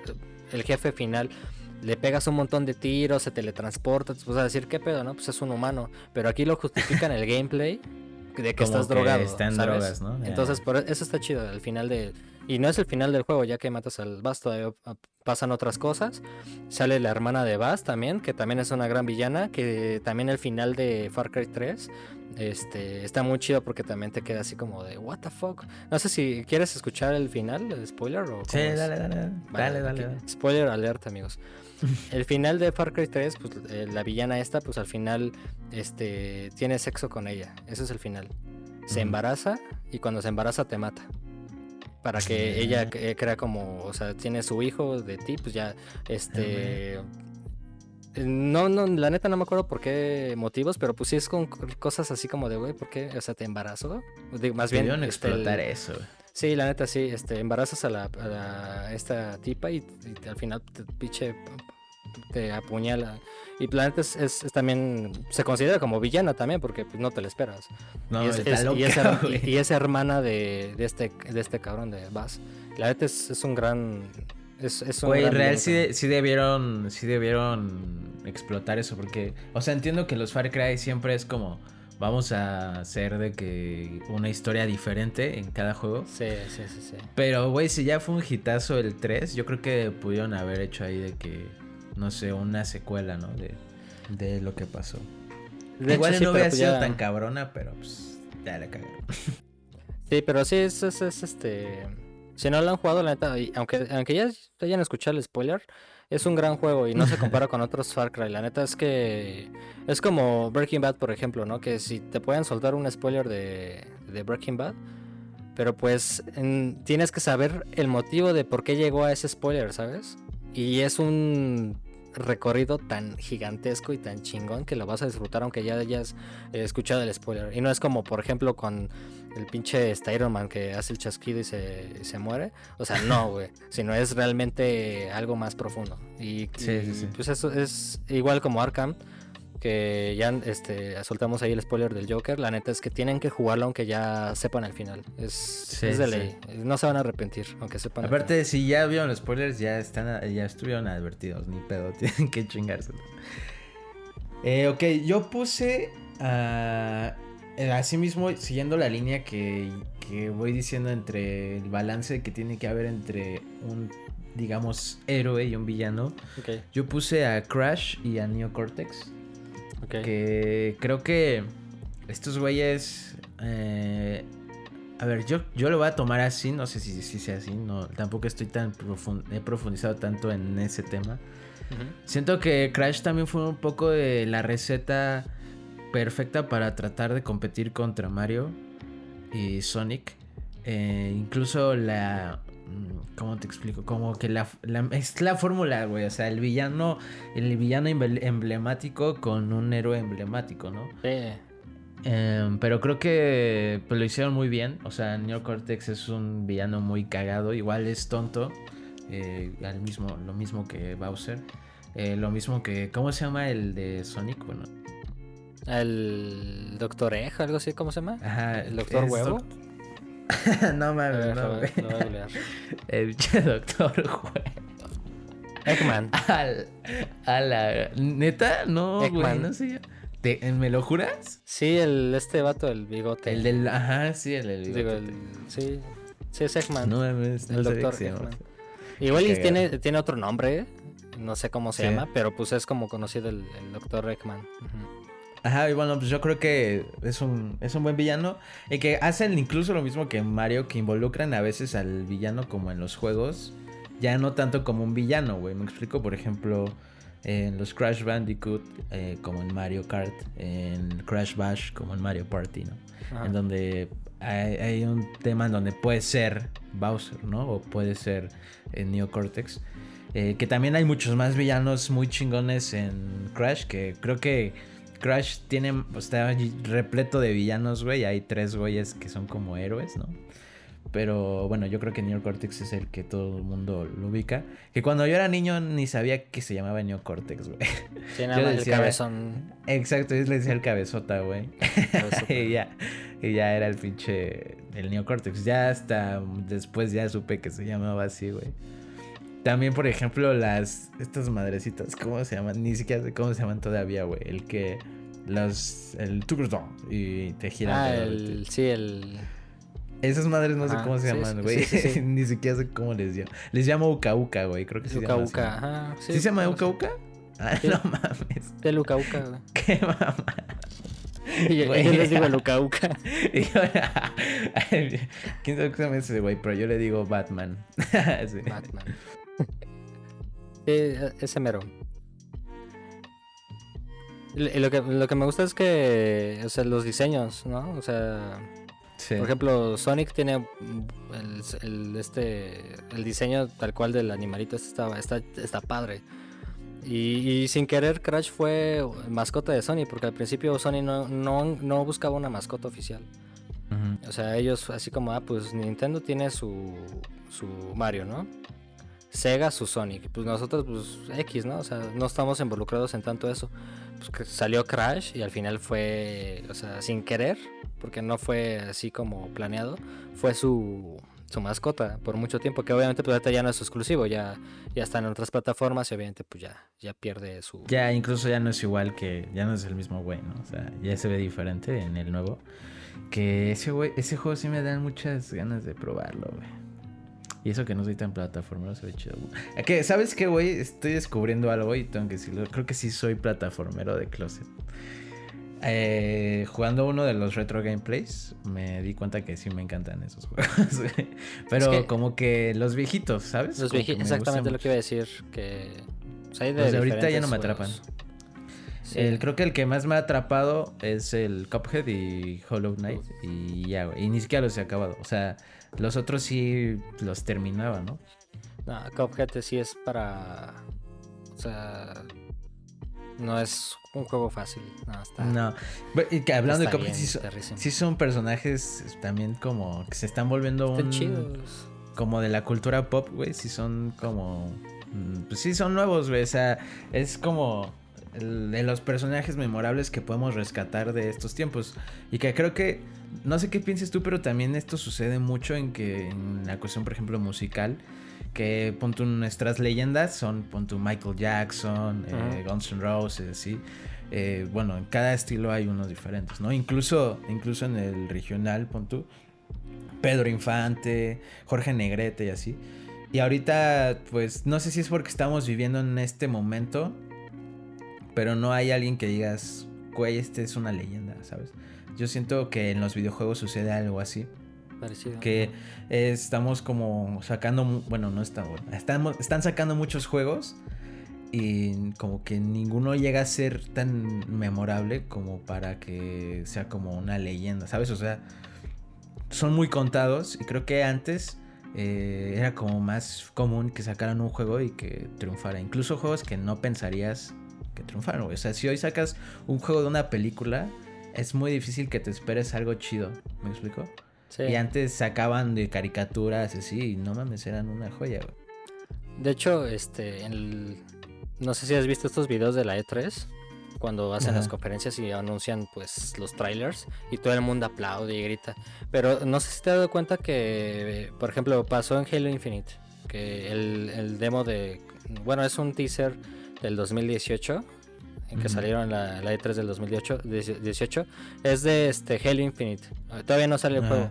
el jefe final le pegas un montón de tiros, se teletransporta, pues a decir, ¿qué pedo, no? Pues es un humano. Pero aquí lo justifican el gameplay de que
Como
estás
que
drogado.
está en
¿sabes?
drogas, ¿no?
Entonces, por eso está chido. Al final de. Y no es el final del juego, ya que matas al Bass, todavía pasan otras cosas. Sale la hermana de Bass también, que también es una gran villana. Que también el final de Far Cry 3 este, está muy chido porque también te queda así como de, ¿What the fuck? No sé si quieres escuchar el final, el spoiler o.
Sí, dale, dale, dale.
Vale,
Dale, dale.
Spoiler alert, amigos. El final de Far Cry 3, pues eh, la villana esta, pues al final este, tiene sexo con ella. Ese es el final. Se
Ujú.
embaraza y cuando se embaraza te mata. Para que
Ah.
ella eh, crea como, o sea, tiene su hijo de ti, pues ya, este... eh, No, no, la neta no me acuerdo por qué motivos, pero pues sí es con cosas así como de, güey, ¿por qué? O sea, te embarazó. Digo, Más bien... Este, el-
explotar eso. güey.
Sí, la neta, sí, este, embarazas a, la, a la- esta tipa y, y al final te pinche te apuñala. Y Planet es, es- es también, se considera como villana también, porque pues, no te la esperas.
No,
y, es, y
loca,
y- y es hermana de, de este, de este cabrón de Bass. La neta es, es un gran... Es, es un
Güey,
gran
real de- sí debieron, sí debieron explotar eso porque, o sea, entiendo que los Far Cry siempre es como, vamos a hacer de que una historia diferente en cada juego.
Sí, sí, sí, sí.
Pero, güey, si ya fue un hitazo el 3, yo creo que pudieron haber hecho ahí de que, no sé, una secuela, ¿no? De, de lo que pasó.
De
Igual
hecho, sí,
no hubiera
pues
sido
ya-
tan cabrona, pero pues ya la cagaron.
Sí, pero sí, es, es, es, este. Si no lo han jugado, la neta, y aunque, aunque ya hayan escuchado el spoiler, es un gran juego y no se compara con otros Far Cry. La neta es que es como Breaking Bad, por ejemplo, ¿no? Que si te pueden soltar un spoiler de, de Breaking Bad, pero pues en- tienes que saber el motivo de por qué llegó a ese spoiler, ¿sabes? Y es un recorrido tan gigantesco y tan chingón que lo vas a disfrutar aunque ya hayas eh, escuchado el spoiler. Y no es como, por ejemplo, con el pinche este Iron Man que hace el chasquido y se, y se muere. O sea, no, güey. Sino es realmente algo más profundo. Y,
Sí,
y,
sí, sí.
pues eso es igual como Arkham. Que ya este, soltamos ahí el spoiler del Joker. La neta es que tienen que jugarlo aunque ya sepan el final. Es,
Sí,
es de
sí.
ley. No se van a arrepentir, aunque sepan.
Aparte, si ya vieron los spoilers, ya están ya estuvieron advertidos, ni pedo, tienen que chingárselo. Eh, ok, yo puse eh, así mismo, siguiendo la línea que, que voy diciendo entre el balance que tiene que haber entre un, digamos, héroe y un villano. Yo puse a Crash y a Neo Cortex. Que creo que estos güeyes. eh, a ver, yo, yo lo voy a tomar así, no sé si, si sea así, no, tampoco estoy tan profun- he profundizado tanto en ese tema. Siento que Crash también fue un poco de la receta perfecta para tratar de competir contra Mario y Sonic. Eh, incluso la... ¿Cómo te explico? Como que la, la- es la fórmula, güey. O sea, el villano, el villano emble- emblemático con un héroe emblemático, ¿no?
Sí.
Em, pero creo que pues, lo hicieron muy bien. O sea, Neo Cortex es un villano muy cagado. Igual es tonto. eh, al mismo, lo mismo que Bowser. Eh, lo mismo que. ¿Cómo se llama el de Sonic? Bueno.
El Doctor Egg, algo así, ¿cómo se llama?
Ajá.
¿El Doctor Huevo?
doc- no mames, no, güey. El pinche Doctor Huevo.
Eggman.
Al- A la. ¿Neta? No, güey, no sé. ¿Te- ¿Me lo juras?
Sí, el, este vato, el bigote.
El del. Ajá, sí, el del.
Digo, el- sí, sí, es Eggman.
No mames, no
el doctor Eggman. Igual y tiene, tiene otro nombre, no sé cómo se
Sí.
llama, pero pues es como conocido el, el doctor Eggman. Ujú.
Ajá, y bueno, pues yo creo que es un, es un buen villano. Y que hacen incluso lo mismo que Mario, que involucran a veces al villano como en los juegos. Ya no tanto como un villano, güey. Me explico, por ejemplo, en los Crash Bandicoot, eh, como en Mario Kart, en Crash Bash, como en Mario Party, ¿no?
Ajá.
En donde hay, hay un tema en donde puede ser Bowser, ¿no? O puede ser eh, Neo Cortex. Eh, que también hay muchos más villanos muy chingones en Crash. Que creo que Crash tiene. Está allí repleto de villanos, güey. Hay tres güeyes que son como héroes, ¿no? Pero bueno, yo creo que Neo Cortex es el que todo el mundo lo ubica. Que cuando yo era niño ni sabía que se llamaba Neo Cortex, güey.
Sí, nada
yo
más el
decía-
cabezón.
Exacto, yo le decía el cabezota, güey. y, ya, y ya era el pinche. El neocortex. Ya hasta después ya supe que se llamaba así, güey. También, por ejemplo, las. Estas madrecitas, ¿cómo se llaman? Ni siquiera sé cómo se llaman todavía, güey. El que. Los. El tucurdo. Y te giran.
Ah, el, sí, el...
Esas madres no sé
Ajá,
cómo se
sí,
llaman, güey.
sí, sí, sí.
Ni siquiera sé cómo les llamo. Les llamo Uka Uka, güey. Creo que sí se llama.
Uka, ajá.
¿Sí, se llama Uka. Uka? Ah, no mames.
El Uka Uka, güey.
Qué mamá.
Y yo, les digo el Uka Uka.
Y yo, ¿Quién sabe qué se llama ese güey? Pero yo le digo Batman.
Batman. Sí, e- ese mero. Lo que, lo que me gusta es que, o sea, los diseños, ¿no? O sea,
Sí.
por ejemplo, Sonic tiene el, el- este, el diseño tal cual del animalito, este está, está, está padre. Y, y sin querer, Crash fue mascota de Sony, porque al principio Sony no, no, no buscaba una mascota oficial. O sea, ellos así como, ah, pues Nintendo tiene su, su Mario, ¿no? Sega, su Sonic. Pues nosotros, pues X, ¿no? O sea, no estamos involucrados en tanto eso. Pues que salió Crash y al final fue, o sea, sin querer, porque no fue así como planeado, fue su, su mascota por mucho tiempo, que obviamente pues ahorita ya no es exclusivo, ya, ya está en otras plataformas y obviamente pues ya, ya pierde su...
Ya incluso ya no es igual que, ya no es el mismo güey, ¿no? O sea, ya se ve diferente en el nuevo. Que ese güey, ese juego sí me dan muchas ganas de probarlo, güey. Y eso que no soy tan plataformero se ve chido. Que, ¿Sabes qué, güey? Estoy descubriendo algo y tengo que decirlo. Creo que sí soy plataformero de closet. Eh, jugando uno de los retro gameplays, me di cuenta que sí me encantan esos juegos. Pero
que-
como que los viejitos, ¿sabes?
Los
Como que
vieji-
me
exactamente lo que iba a decir, que... pues, de
Los de ahorita ya no me atrapan.
Sí.
El, creo que el que más me ha atrapado es el Cuphead y Hollow Knight. Y ya, güey. Y ni siquiera los he acabado. O sea, los otros sí los terminaba, ¿no?
No, Cuphead sí es para... O sea... No es un juego fácil. No, está...
No. Pero, y que hablando de
está
Cuphead,
bien
sí, son- sí son personajes también como que se están volviendo
Están
un.
chidos.
Como de la cultura pop, güey. Sí son como. mm, Pues sí, son nuevos, güey. O sea, es como. de los personajes memorables que podemos rescatar de estos tiempos. Y que creo que. No sé qué pienses tú, pero también esto sucede mucho en que. En la cuestión, por ejemplo, musical. Que pon tú nuestras leyendas son pon tú Michael Jackson, eh. Guns N' Roses, así. Eh, bueno, en cada estilo hay unos diferentes, ¿no? Incluso, incluso en el regional, pon tú. Pedro Infante, Jorge Negrete y así. Y ahorita, pues, no sé si es porque estamos viviendo en este momento, pero no hay alguien que digas, güey, este es una leyenda, ¿sabes? Yo siento que en los videojuegos sucede algo así,
Parecido.
que estamos como sacando, bueno, no está bueno, estamos, están sacando muchos juegos y como que ninguno llega a ser tan memorable como para que sea como una leyenda, ¿sabes? O sea, son muy contados y creo que antes eh, era como más común que sacaran un juego y que triunfara. Incluso juegos que no pensarías que triunfaran. güey. O sea, si hoy sacas un juego de una película, es muy difícil que te esperes algo chido. ¿Me explico?
Sí.
Y antes sacaban de caricaturas así y no mames, eran una joya, güey.
De hecho, este, en el- no sé si has visto estos videos de la E3, cuando hacen
Ajá.
las conferencias y anuncian pues los trailers y todo el mundo aplaude y grita. Pero no sé si te has dado cuenta que, por ejemplo, pasó en Halo Infinite, que el, el demo de, bueno, es un teaser del 2018. En que
Ujú.
salieron la, la E3 del 2018, 18, es de este Halo Infinite. Todavía no sale el juego.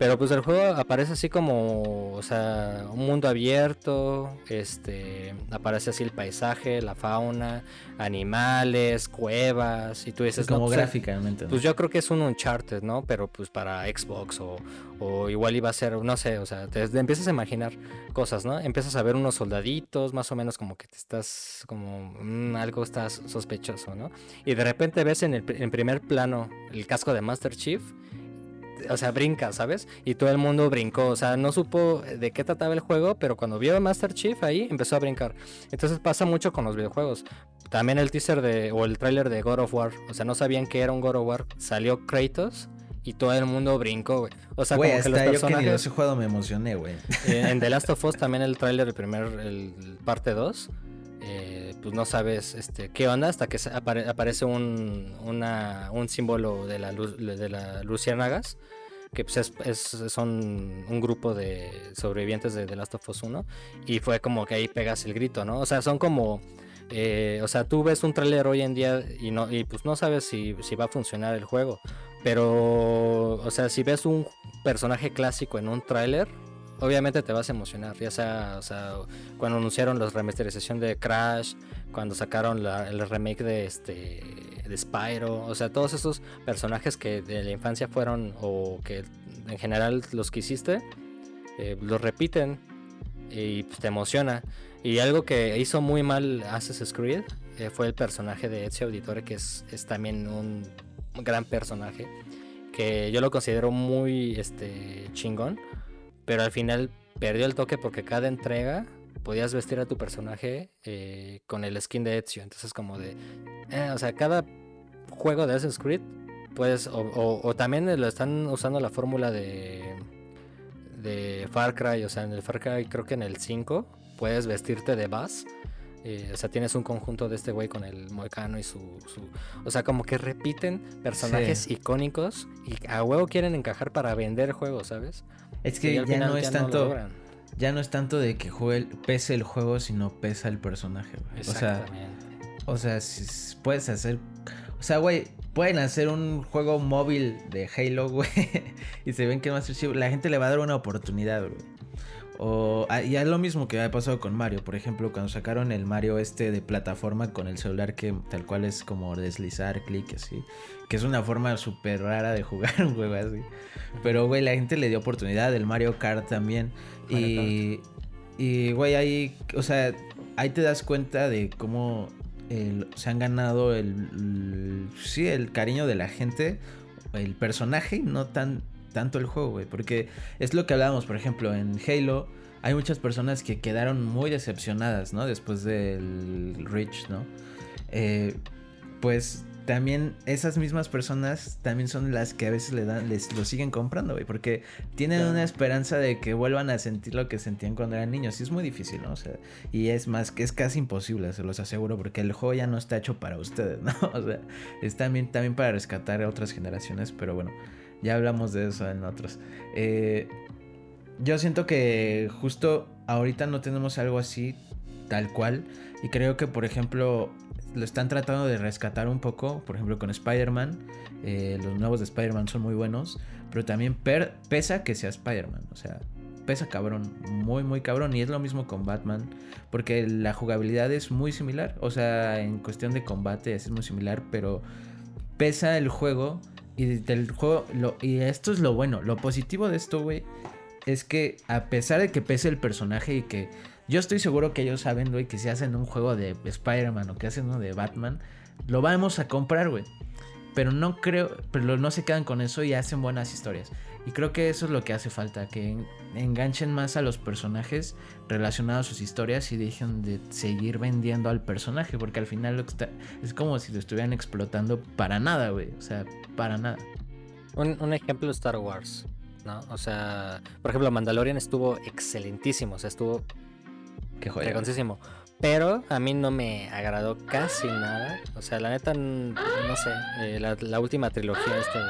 Pero pues el juego aparece así como, o sea, un mundo abierto, este, aparece así el paisaje, la fauna, animales, cuevas, y tú dices,
Es
no,
como
pues,
gráficamente. ¿no?
pues yo creo que es un Uncharted, ¿no? Pero pues para Xbox o, o igual iba a ser, no sé, o sea, te, te empiezas a imaginar cosas, ¿no? Empiezas a ver unos soldaditos, más o menos como que te estás, como, mm, algo estás sospechoso, ¿no? Y de repente ves en el en primer plano el casco de Master Chief. O sea, brinca, ¿sabes? Y todo el mundo brincó. O sea, no supo de qué trataba el juego, pero cuando vio a Master Chief ahí empezó a brincar. Entonces pasa mucho con los videojuegos. También el teaser de, o el tráiler de God of War. O sea, no sabían que era un God of War. Salió Kratos y todo el mundo brincó, güey. O sea,
Güey,
como que los
hasta yo que ni
personajes...
los he jugado me emocioné, güey.
Eh, en The Last of Us también el tráiler, el primer, el parte 2, eh, pues no sabes este, qué onda hasta que aparece un, un símbolo de la, luz, de la que pues es, son un grupo de sobrevivientes de The Last of Us 1, y fue como que ahí pegas el grito, ¿no? O sea, son como... eh, o sea, tú ves un tráiler hoy en día y no pues no sabes si, si va a funcionar el juego. Pero, o sea, si ves un personaje clásico en un tráiler, obviamente te vas a emocionar. Ya sea, o sea, cuando anunciaron la remasterización de Crash, cuando sacaron la- el remake de este de Spyro, o sea, todos esos personajes que de la infancia fueron o que en general los que hiciste, eh, los repiten y pues, te emociona. Y algo que hizo muy mal Assassin's Creed eh, fue el personaje de Ezio Auditore, que es, es también un gran personaje, que yo lo considero muy este, chingón, pero al final perdió el toque porque cada entrega podías vestir a tu personaje eh, con el skin de Ezio, entonces como de, eh, o sea, cada juego de Assassin's Creed, pues, o, o- también lo están usando la fórmula de de Far Cry, o sea, en el Far Cry creo que en el 5 puedes vestirte de Bass. Eh, o sea, tienes un conjunto de este güey con el moicano y su, su- O sea, como que repiten personajes icónicos y a huevo quieren encajar para vender el juego, ¿sabes?
Es que ya
final
no es tanto. ya no es tanto de que juegue pese el juego, sino pesa el personaje, güey. O sea, o sea, si puedes hacer. O sea, güey, pueden hacer un juego móvil de Halo, güey. y se ven que Master Chief. La gente le va a dar una oportunidad, güey. O, ah, y es lo mismo que ha pasado con Mario. Por ejemplo, cuando sacaron el Mario este de plataforma con el celular que tal cual es como deslizar, clic, así. Que es una forma súper rara de jugar un juego así. Pero, güey, la gente le dio oportunidad. El Mario Kart también.
Mario
Y, y, güey, ahí, o sea, ahí te das cuenta de cómo el- se han ganado el, el- sí, el cariño de la gente, el personaje y no tan tanto el juego, güey. Porque es lo que hablábamos, por ejemplo, en Halo hay muchas personas que quedaron muy decepcionadas, ¿no? Después del Reach, ¿no? Eh, pues también esas mismas personas también son las que a veces le dan, les lo siguen comprando, güey, porque tienen una esperanza de que vuelvan a sentir lo que sentían cuando eran niños. Y es muy difícil, ¿no? O sea, y es más que es casi imposible, se los aseguro, porque el juego ya no está hecho para ustedes, ¿no? O sea, es también, también para rescatar a otras generaciones, pero bueno, ya hablamos de eso en otros. Eh, yo siento que justo ahorita no tenemos algo así tal cual. Y creo que, por ejemplo, lo están tratando de rescatar un poco. Por ejemplo, con Spider-Man. eh, los nuevos de Spider-Man son muy buenos. Pero también pesa que sea Spider-Man. O sea, pesa cabrón. Muy, muy cabrón. Y es lo mismo con Batman. Porque la jugabilidad es muy similar. O sea, en cuestión de combate es muy similar. Pero pesa el juego. Y del juego. Y esto es lo bueno. Lo positivo de esto, güey. Es que a pesar de que pese el personaje y que yo estoy seguro que ellos saben, güey, que si hacen un juego de Spider-Man o que hacen uno de Batman, lo vamos a comprar, güey. Pero no creo, pero no se quedan con eso y hacen buenas historias. Y creo que eso es lo que hace falta, que en- enganchen más a los personajes relacionados a sus historias y dejen de seguir vendiendo al personaje, porque al final lo que está, es como si lo estuvieran explotando para nada, güey. O sea, para nada.
Un, un ejemplo Star Wars, ¿no? O sea, por ejemplo, Mandalorian estuvo excelentísimo, o sea, estuvo
Qué joya.
Pero a mí no me agradó casi nada. O sea, la neta, no sé, eh, la, la última trilogía esta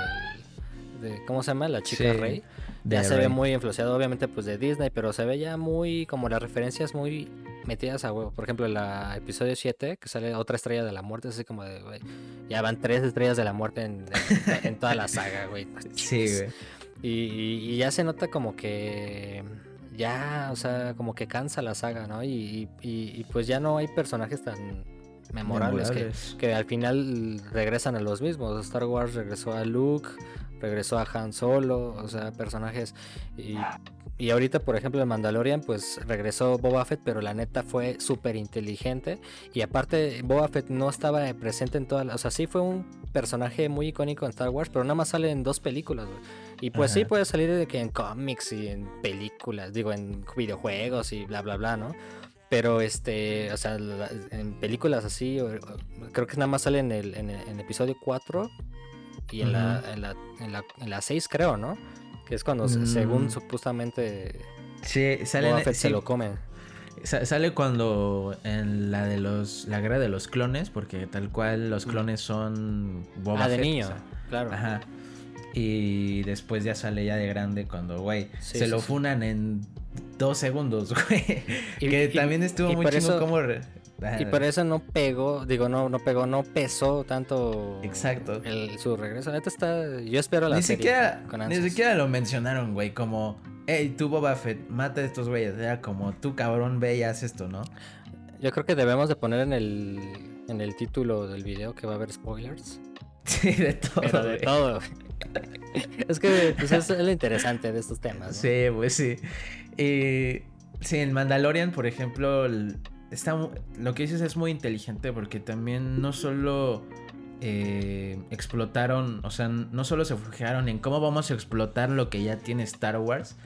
de, de- ¿Cómo se llama? La chica
Sí,
Rey. Ya se ve muy influenciado, obviamente, pues de Disney, pero se ve ya muy, como las referencias muy metidas a huevo. Por ejemplo, en la episodio 7, que sale otra estrella de la muerte, así como de, güey, ya van tres estrellas de la muerte en, en- en toda la saga, güey.
Sí, güey.
Y, y- y ya se nota como que ya, o sea, como que cansa la saga, ¿no? Y, y- y, pues ya no hay personajes tan memorables, que,
Memorables.
que al final regresan a los mismos. Star Wars regresó a Luke, regresó a Han Solo, o sea, personajes. Y, y ahorita, por ejemplo, en Mandalorian, pues regresó Boba Fett, pero la neta fue súper inteligente. Y aparte, Boba Fett no estaba presente en todas las. O sea, sí fue un personaje muy icónico en Star Wars, pero nada más sale en dos películas, güey. Y pues sí puede salir de que en cómics y en películas, digo, en videojuegos y bla, bla, bla, ¿no? Pero este, o sea, en películas así, o- o- creo que nada más sale en el, en el- en episodio 4 y en, la, en, la, en, la, en la 6, creo, ¿no? Que es cuando, se- según
Mm.
supuestamente,
Sí, sale
Boba Fett se lo comen.
Sa- Sale cuando en la de los la guerra de los clones, porque tal cual los clones son Boba
ah, de
Fett,
niño,
o sea,
claro.
ajá. Y después ya sale ya de grande cuando, güey,
Sí,
se
sí,
lo
sí.
funan en dos segundos, güey. Que
y-
también estuvo muy chingo
eso-
como... re-
Y por eso no pegó, digo, no, no pegó, no pesó tanto
Exacto.
el, su regreso. Neta está, yo espero la
Ni
serie
siquiera,
con
ni siquiera lo mencionaron, güey, como, hey, tú Boba Fett, mata a estos güeyes. Era como, tú cabrón, ve y haz esto, ¿no?
Yo creo que debemos de poner en el, en el título del video que va a haber spoilers.
Sí, de todo.
Pero de todo. es que pues, es lo interesante de estos temas. ¿no?
Sí, pues sí. Y sí, en Mandalorian, por ejemplo, el- está, lo que dices es muy inteligente porque también no solo eh, explotaron, o sea, no solo se fijaron en cómo vamos a explotar lo que ya tiene Star Wars,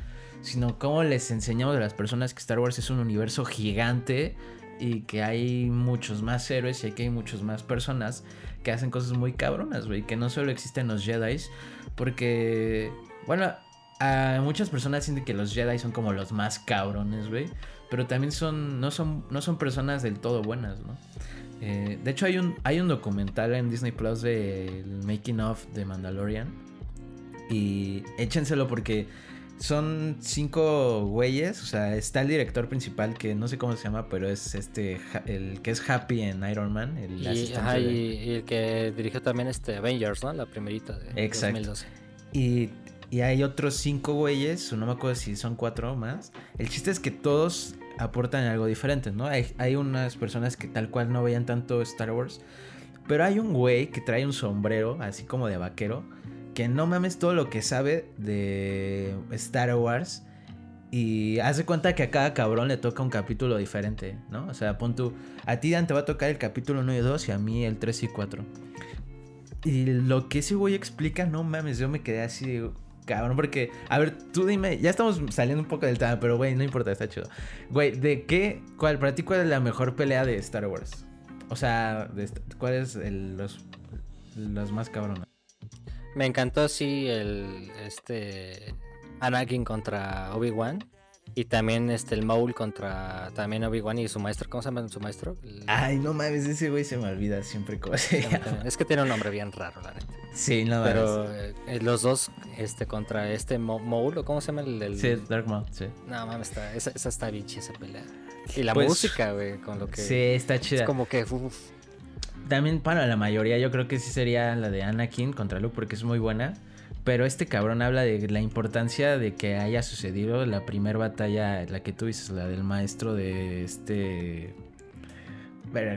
sino cómo les enseñamos a las personas que Star Wars es un universo gigante y que hay muchos más héroes y que hay muchos más personas que hacen cosas muy cabronas, güey, que no solo existen los Jedi, porque, bueno, a muchas personas sienten que los Jedi son como los más cabrones, güey. Pero también son no son no son personas del todo buenas, ¿no? Eh, de hecho hay un hay un documental en Disney Plus de making of de Mandalorian y échenselo porque son cinco güeyes, o sea, está el director principal que no sé cómo se llama, pero es este, el que es Happy en Iron Man, el
Y,
asistente
ajá,
de-
y- y el que dirigió también este Avengers, ¿no? La primerita de
Exacto.
2012.
Y, y hay otros cinco güeyes, no me acuerdo si son cuatro o más. El chiste es que todos aportan algo diferente, ¿no? Hay, hay unas personas que tal cual no veían tanto Star Wars. Pero hay un güey que trae un sombrero, así como de vaquero, que no mames todo lo que sabe de Star Wars. Y hace cuenta que a cada cabrón le toca un capítulo diferente, ¿no? O sea, pon tú, a ti Dan te va a tocar el capítulo 1 y 2 y a mí el 3 y 4. Y lo que ese güey explica, no mames, yo me quedé así, cabrón, porque, a ver, tú dime, ya estamos saliendo un poco del tema, pero güey, no importa, está chido. Güey, ¿de qué, cuál, para ti cuál es la mejor pelea de Star Wars? O sea, de ¿cuál es los, los más cabrones?
Me encantó sí el este Anakin contra Obi-Wan y también este el Maul contra también Obi-Wan y su maestro, ¿cómo se llama su maestro? El-
Ay, no mames, ese güey se me olvida siempre cómo se llama.
es que tiene un nombre bien raro, la neta.
Sí, no mames.
Pero eh, los dos este contra este Maul, ¿o cómo se llama el, el-
Sí, Dark Maul, sí.
No, mames, está, esa, esa está bien chida esa pelea. Y la
Pues,
música, güey, con lo que
Sí, está chida.
es como que uf,
También para la mayoría yo creo que sí sería la de Anakin contra Luke porque es muy buena. Pero este cabrón habla de la importancia de que haya sucedido la primera batalla, la que tú dices, la del maestro de este...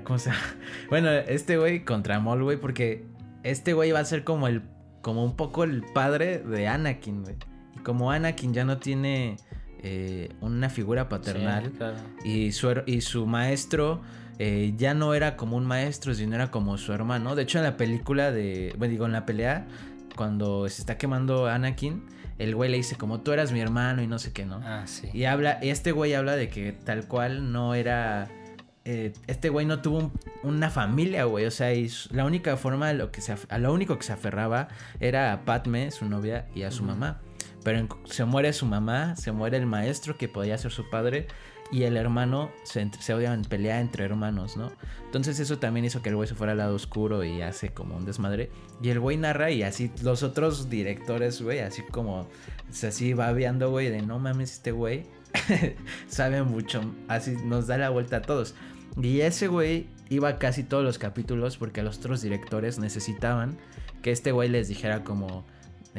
¿Cómo se llama? Bueno, este güey contra Maul, güey, porque este güey va a ser como el... Como un poco el padre de Anakin, güey. Y como Anakin ya no tiene eh, una figura paternal,
sí, claro.
y su, y su maestro eh, ya no era como un maestro, sino era como su hermano. De hecho, en la película de. Bueno, digo, en la pelea, cuando se está quemando Anakin, el güey le dice, como tú eras mi hermano y no sé qué, ¿no?
Ah, sí.
Y habla, este güey habla de que tal cual no era. eh, este güey no tuvo un- una familia, güey. O sea, y la única forma a lo, que se, a lo único que se aferraba era a Padme, su novia, y a su mamá. Pero en- se muere su mamá, se muere el maestro que podía ser su padre. Y el hermano se, se odian, pelea entre hermanos, ¿no? Entonces eso también hizo que el güey se fuera al lado oscuro y hace como un desmadre. Y el güey narra y así los otros directores, güey, así como, así babeando, güey, de no mames, este güey sabe mucho, así nos da la vuelta a todos. Y ese güey iba casi todos los capítulos porque los otros directores necesitaban que este güey les dijera como,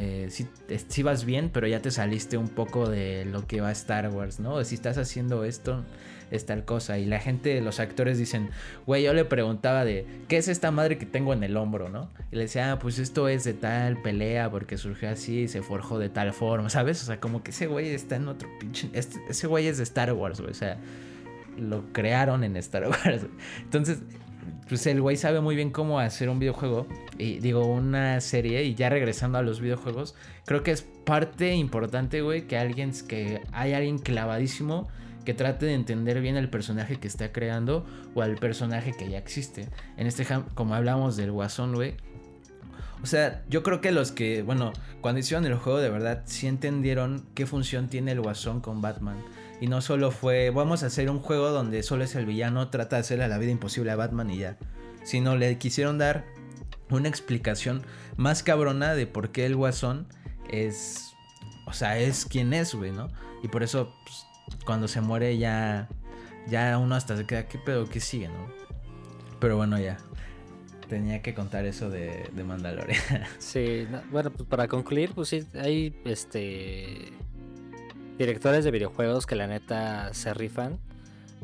eh, si, eh, si vas bien, pero ya te saliste un poco de lo que va Star Wars, ¿no? Si estás haciendo esto, es tal cosa. Y la gente, los actores dicen, güey, yo le preguntaba de, ¿qué es esta madre que tengo en el hombro, no? Y le decía, ah, pues esto es de tal pelea porque surgió así y se forjó de tal forma, ¿sabes? O sea, como que ese güey está en otro pinche... ese güey es de Star Wars, güey, o sea, lo crearon en Star Wars. Entonces, pues el güey sabe muy bien cómo hacer un videojuego, y digo, una serie, y ya regresando a los videojuegos, creo que es parte importante, güey, que alguien, que hay alguien clavadísimo que trate de entender bien el personaje que está creando o al personaje que ya existe. En este, como hablamos del Guasón, güey. O sea, yo creo que los que, bueno, cuando hicieron el juego de verdad, sí entendieron qué función tiene el Guasón con Batman. Y no solo fue, vamos a hacer un juego donde solo es el villano, trata de hacerle la vida imposible a Batman y ya. Sino le quisieron dar una explicación más cabrona de por qué el Guasón es, o sea, es quien es, güey, ¿no? Y por eso, pues, cuando se muere ya, ya uno hasta se queda, ¿qué pedo? ¿Qué sigue, no? Pero bueno, ya. Tenía que contar eso de, de Mandalorian.
Sí, no, bueno, pues para concluir, pues sí, hay este directores de videojuegos que la neta se rifan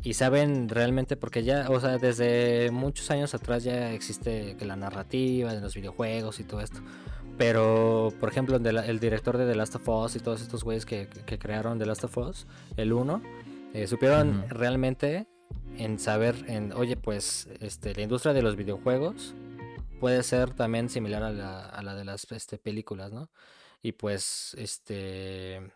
y saben realmente porque ya, o sea, desde muchos años atrás ya existe que la narrativa de los videojuegos y todo esto. Pero, por ejemplo, el director de The Last of Us y todos estos güeyes que, que crearon The Last of Us, el 1, eh, supieron
Ujú.
realmente en saber, en, oye, pues este, la industria de los videojuegos puede ser también similar a la, a la de las este, películas, ¿no? Y pues, este,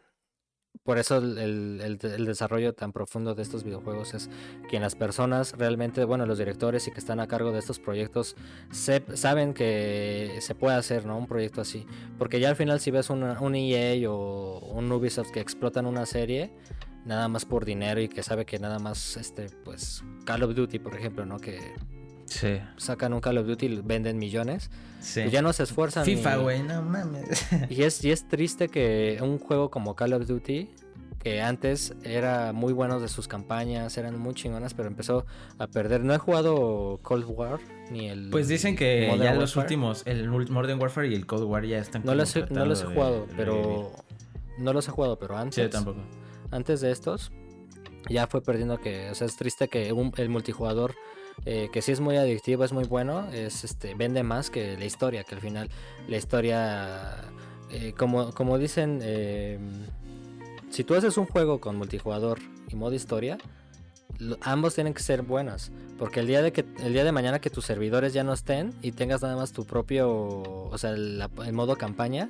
por eso el, el- el de- el desarrollo tan profundo de estos videojuegos es que las personas realmente, bueno, los directores y que están a cargo de estos proyectos sep- saben que se puede hacer, ¿no? Un proyecto así. Porque ya al final si ves una- un EA o un Ubisoft que explotan una serie, nada más por dinero y que sabe que nada más, este, pues, Call of Duty, por ejemplo, ¿no? Que
Sí.
sacan un Call of Duty y venden millones.
Sí.
Pues ya no se esfuerzan.
FIFA, güey, no mames.
Y es, y es triste que un juego como Call of Duty, que antes era muy bueno de sus campañas, eran muy chingonas, pero empezó a perder. No he jugado Cold War ni el.
Pues dicen que
Modern
ya los últimos, el Modern Warfare y el Cold War ya están
No los, he, no los he jugado, pero. No los he jugado, pero antes.
Sí, yo tampoco.
antes de estos, ya fue perdiendo que, o sea, es triste que un- el multijugador, eh, que sí es muy adictivo, es muy bueno, es este vende más que la historia, que al final la historia, eh, como, como dicen, eh, si tú haces un juego con multijugador y modo historia, ambos tienen que ser buenas, porque el día de que el día de mañana que tus servidores ya no estén y tengas nada más tu propio, o sea, el modo campaña,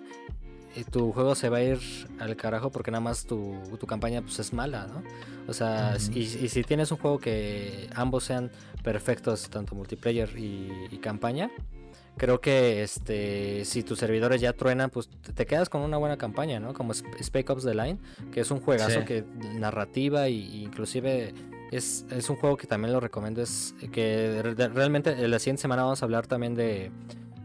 tu juego se va a ir al carajo porque nada más tu, tu campaña pues es mala, ¿no? O sea, y, y si tienes un juego que ambos sean perfectos, tanto multiplayer y, y campaña, creo que este si tus servidores ya truenan, pues te quedas con una buena campaña, ¿no? Como Sp- Spec Ops The Line, que es un juegazo
Sí.
que narrativa y inclusive es, es un juego que también lo recomiendo, es que realmente en la siguiente semana vamos a hablar también de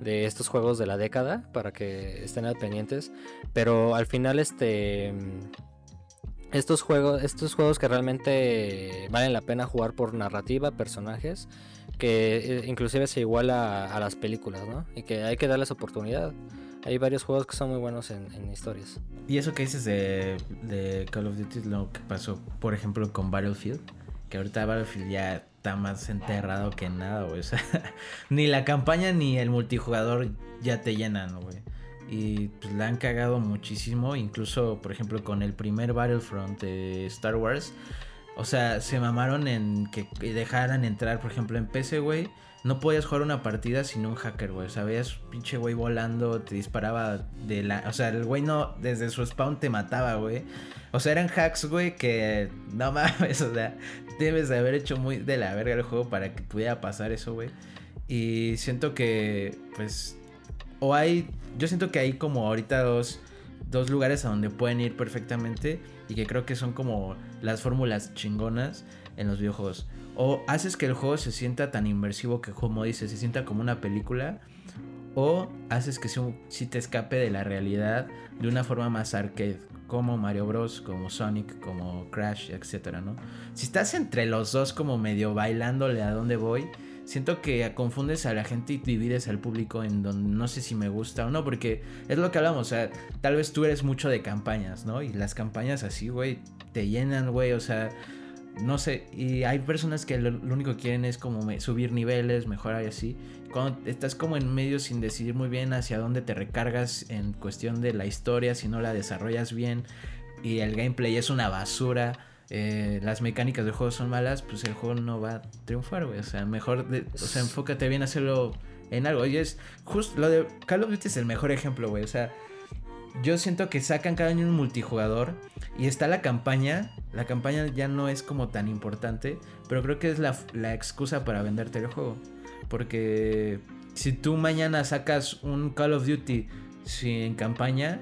de estos juegos de la década para que estén al pendientes. Pero al final, este. Estos juegos, estos juegos que realmente valen la pena jugar por narrativa, personajes, que eh, inclusive se iguala a, las películas, ¿no? Y que hay que darles oportunidad. Hay varios juegos que son muy buenos en, historias.
Y eso que dices de, de Call of Duty lo que pasó, por ejemplo, con Battlefield. Que ahorita Battlefield ya está más enterrado que nada, güey. O sea, ni la campaña ni el multijugador ya te llenan, güey. Y pues la han cagado muchísimo. Incluso, por ejemplo, con el primer Battlefront de Star Wars. O sea, se mamaron en que dejaran entrar, por ejemplo, en PC, güey. No podías jugar una partida sin un hacker, güey. O sea, veías pinche güey volando, te disparaba de la... O sea, el güey no, desde su spawn te mataba, güey. O sea, eran hacks, güey, que... No mames, o sea, debes de haber hecho muy de la verga el juego para que pudiera pasar eso, güey. Y siento que, pues... O hay... Yo siento que hay como ahorita dos, dos lugares a donde pueden ir perfectamente y que creo que son como las fórmulas chingonas en los videojuegos. O haces que el juego se sienta tan inmersivo que, como dices, se sienta como una película. O haces que si te escape de la realidad de una forma más arcade, como Mario Bros, como Sonic, como Crash, etcétera, ¿no? Si estás entre los dos como medio bailándole a dónde voy, siento que confundes a la gente y divides al público en donde no sé si me gusta o no, porque es lo que hablamos, o sea, tal vez tú eres mucho de campañas, ¿no? Y las campañas así, güey, te llenan, güey, o sea, no sé, y hay personas que lo, lo único que quieren es como subir niveles, mejorar y así. Cuando estás como en medio sin decidir muy bien hacia dónde te recargas en cuestión de la historia, si no la desarrollas bien y el gameplay es una basura, eh, las mecánicas del juego son malas, pues el juego no va a triunfar, güey. O sea, mejor, o sea, enfócate bien a hacerlo en algo. Y es justo lo de Call of Duty es el mejor ejemplo, güey. O sea, yo siento que sacan cada año un multijugador y está la campaña. La campaña ya no es como tan importante, pero creo que es la, la excusa para venderte el juego. Porque si tú mañana sacas un Call of Duty sin campaña,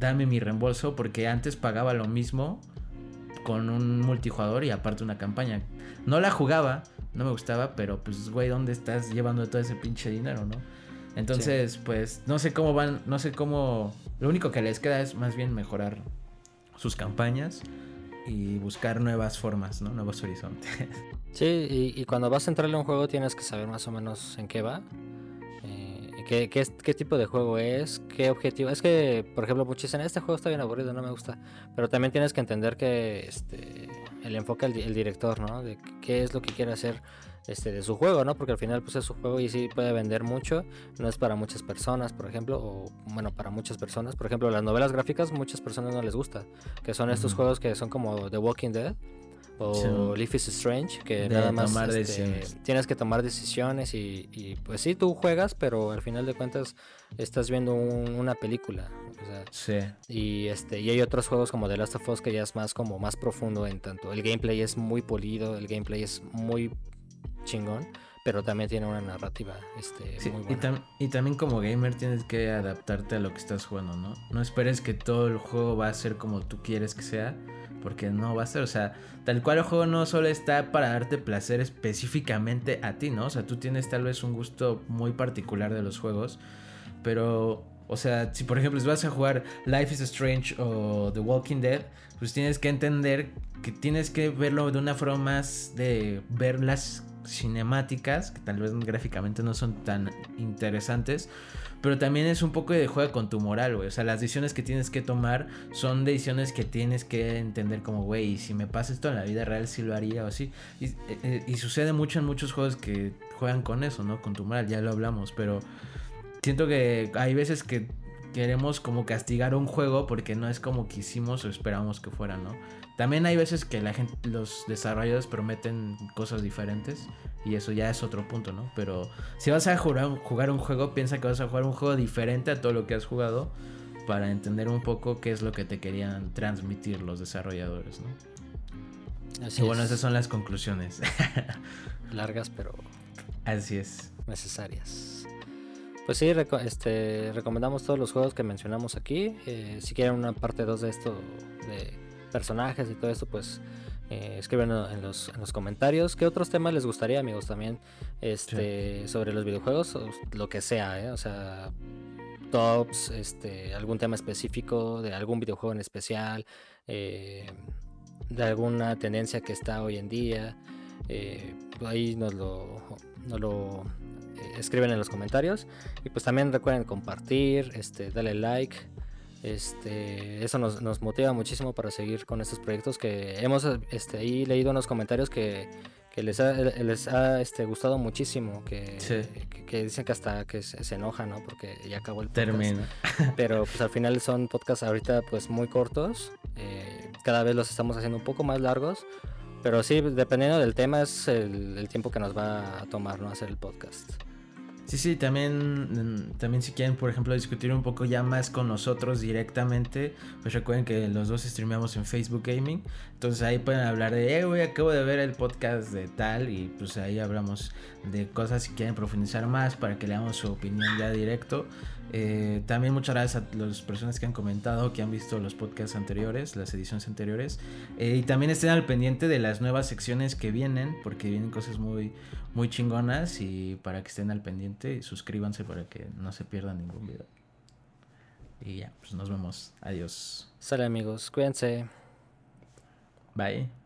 dame mi reembolso porque antes pagaba lo mismo con un multijugador y aparte una campaña. No la jugaba, no me gustaba, pero pues güey, ¿dónde estás llevando todo ese pinche dinero, no? Entonces, pues no sé cómo van, no sé cómo... Lo único que les queda es más bien mejorar sus campañas y buscar nuevas formas, ¿no? Nuevos horizontes.
Sí, y, y cuando vas a entrarle a un juego tienes que saber más o menos en qué va. Qué, qué, qué tipo de juego es, qué objetivo. Es que, por ejemplo, muchos dicen, este juego está bien aburrido, no me gusta. Pero también tienes que entender que este, el enfoque di- el director, ¿no? De qué es lo que quiere hacer este, de su juego, ¿no? Porque al final pues es su juego y sí puede vender mucho. No es para muchas personas, por ejemplo, o bueno, para muchas personas. Por ejemplo, las novelas gráficas muchas personas no les gusta. Que son estos
Ujú.
juegos que son como The Walking Dead o
Sí.
Life is Strange, que
De
nada más este, tienes que tomar decisiones y, y, pues sí, tú juegas, pero al final de cuentas estás viendo un- una película. o sea,
Sí.
y este y hay otros juegos como The Last of Us que ya es más como más profundo en tanto el gameplay es muy polido, el gameplay es muy chingón, pero también tiene una narrativa este,
Sí,
muy
y,
buena.
tam- y también como gamer tienes que adaptarte a lo que estás jugando, ¿no? No esperes que todo el juego va a ser como tú quieres que sea, porque no va a ser, o sea, tal cual el juego no solo está para darte placer específicamente a ti, ¿no? O sea, tú tienes tal vez un gusto muy particular de los juegos, pero, o sea, si por ejemplo vas a jugar Life is Strange o The Walking Dead, pues tienes que entender que tienes que verlo de una forma más de ver las cinemáticas, que tal vez gráficamente no son tan interesantes, pero también es un poco de juega con tu moral, güey. O sea, las decisiones que tienes que tomar son decisiones que tienes que entender como, güey, si me pasa esto en la vida real, sí lo haría o así. Y, eh, eh, y sucede mucho en muchos juegos que juegan con eso, ¿no? Con tu moral, ya lo hablamos, pero siento que hay veces que queremos como castigar un juego porque no es como quisimos o esperamos que fuera, ¿no? También hay veces que la gente, los desarrolladores prometen cosas diferentes y eso ya es otro punto, ¿no? Pero si vas a jugar, jugar un juego, piensa que vas a jugar un juego diferente a todo lo que has jugado para entender un poco qué es lo que te querían transmitir los desarrolladores, ¿no?
Así
y bueno,
es,
esas son las conclusiones.
largas pero
Así es.
necesarias. Pues sí, reco- este, recomendamos todos los juegos que mencionamos aquí. Eh, si quieren una parte 2 de esto, de personajes y todo esto, pues eh, escríbenlo en los, en los comentarios. ¿Qué otros temas les gustaría, amigos, también? Este, Sobre los videojuegos, o lo que sea, ¿eh? O sea, tops, este, algún tema específico de algún videojuego en especial, eh, de alguna tendencia que está hoy en día. ahí nos lo, nos lo escriben en los comentarios. Y pues también recuerden compartir, este, darle like. Este, eso nos, nos motiva muchísimo para seguir con estos proyectos que hemos este, ahí leído unos comentarios que, que les ha, les ha este, gustado muchísimo, que,
Sí.
que, que dicen que hasta que se, se enojan, ¿no? Porque ya acabó el podcast. Pero pues al final son podcasts ahorita pues muy cortos. eh, cada vez los estamos haciendo un poco más largos. Pero sí, dependiendo del tema es el, el tiempo que nos va a tomar, ¿no? Hacer el podcast.
Sí, sí, también, mm, también si quieren, por ejemplo, discutir un poco ya más con nosotros directamente, pues recuerden que los dos streameamos en Facebook Gaming, entonces ahí pueden hablar de, eh, güey, acabo de ver el podcast de tal y pues ahí hablamos de cosas si quieren profundizar más para que leamos su opinión ya directo. Eh, también muchas gracias a las personas que han comentado, que han visto los podcasts anteriores, las ediciones anteriores. Eh, y también estén al pendiente de las nuevas secciones que vienen, porque vienen cosas muy, muy chingonas. Y para que estén al pendiente, suscríbanse para que no se pierdan ningún video. Y ya, pues nos vemos. Adiós.
Sale amigos, cuídense.
Bye.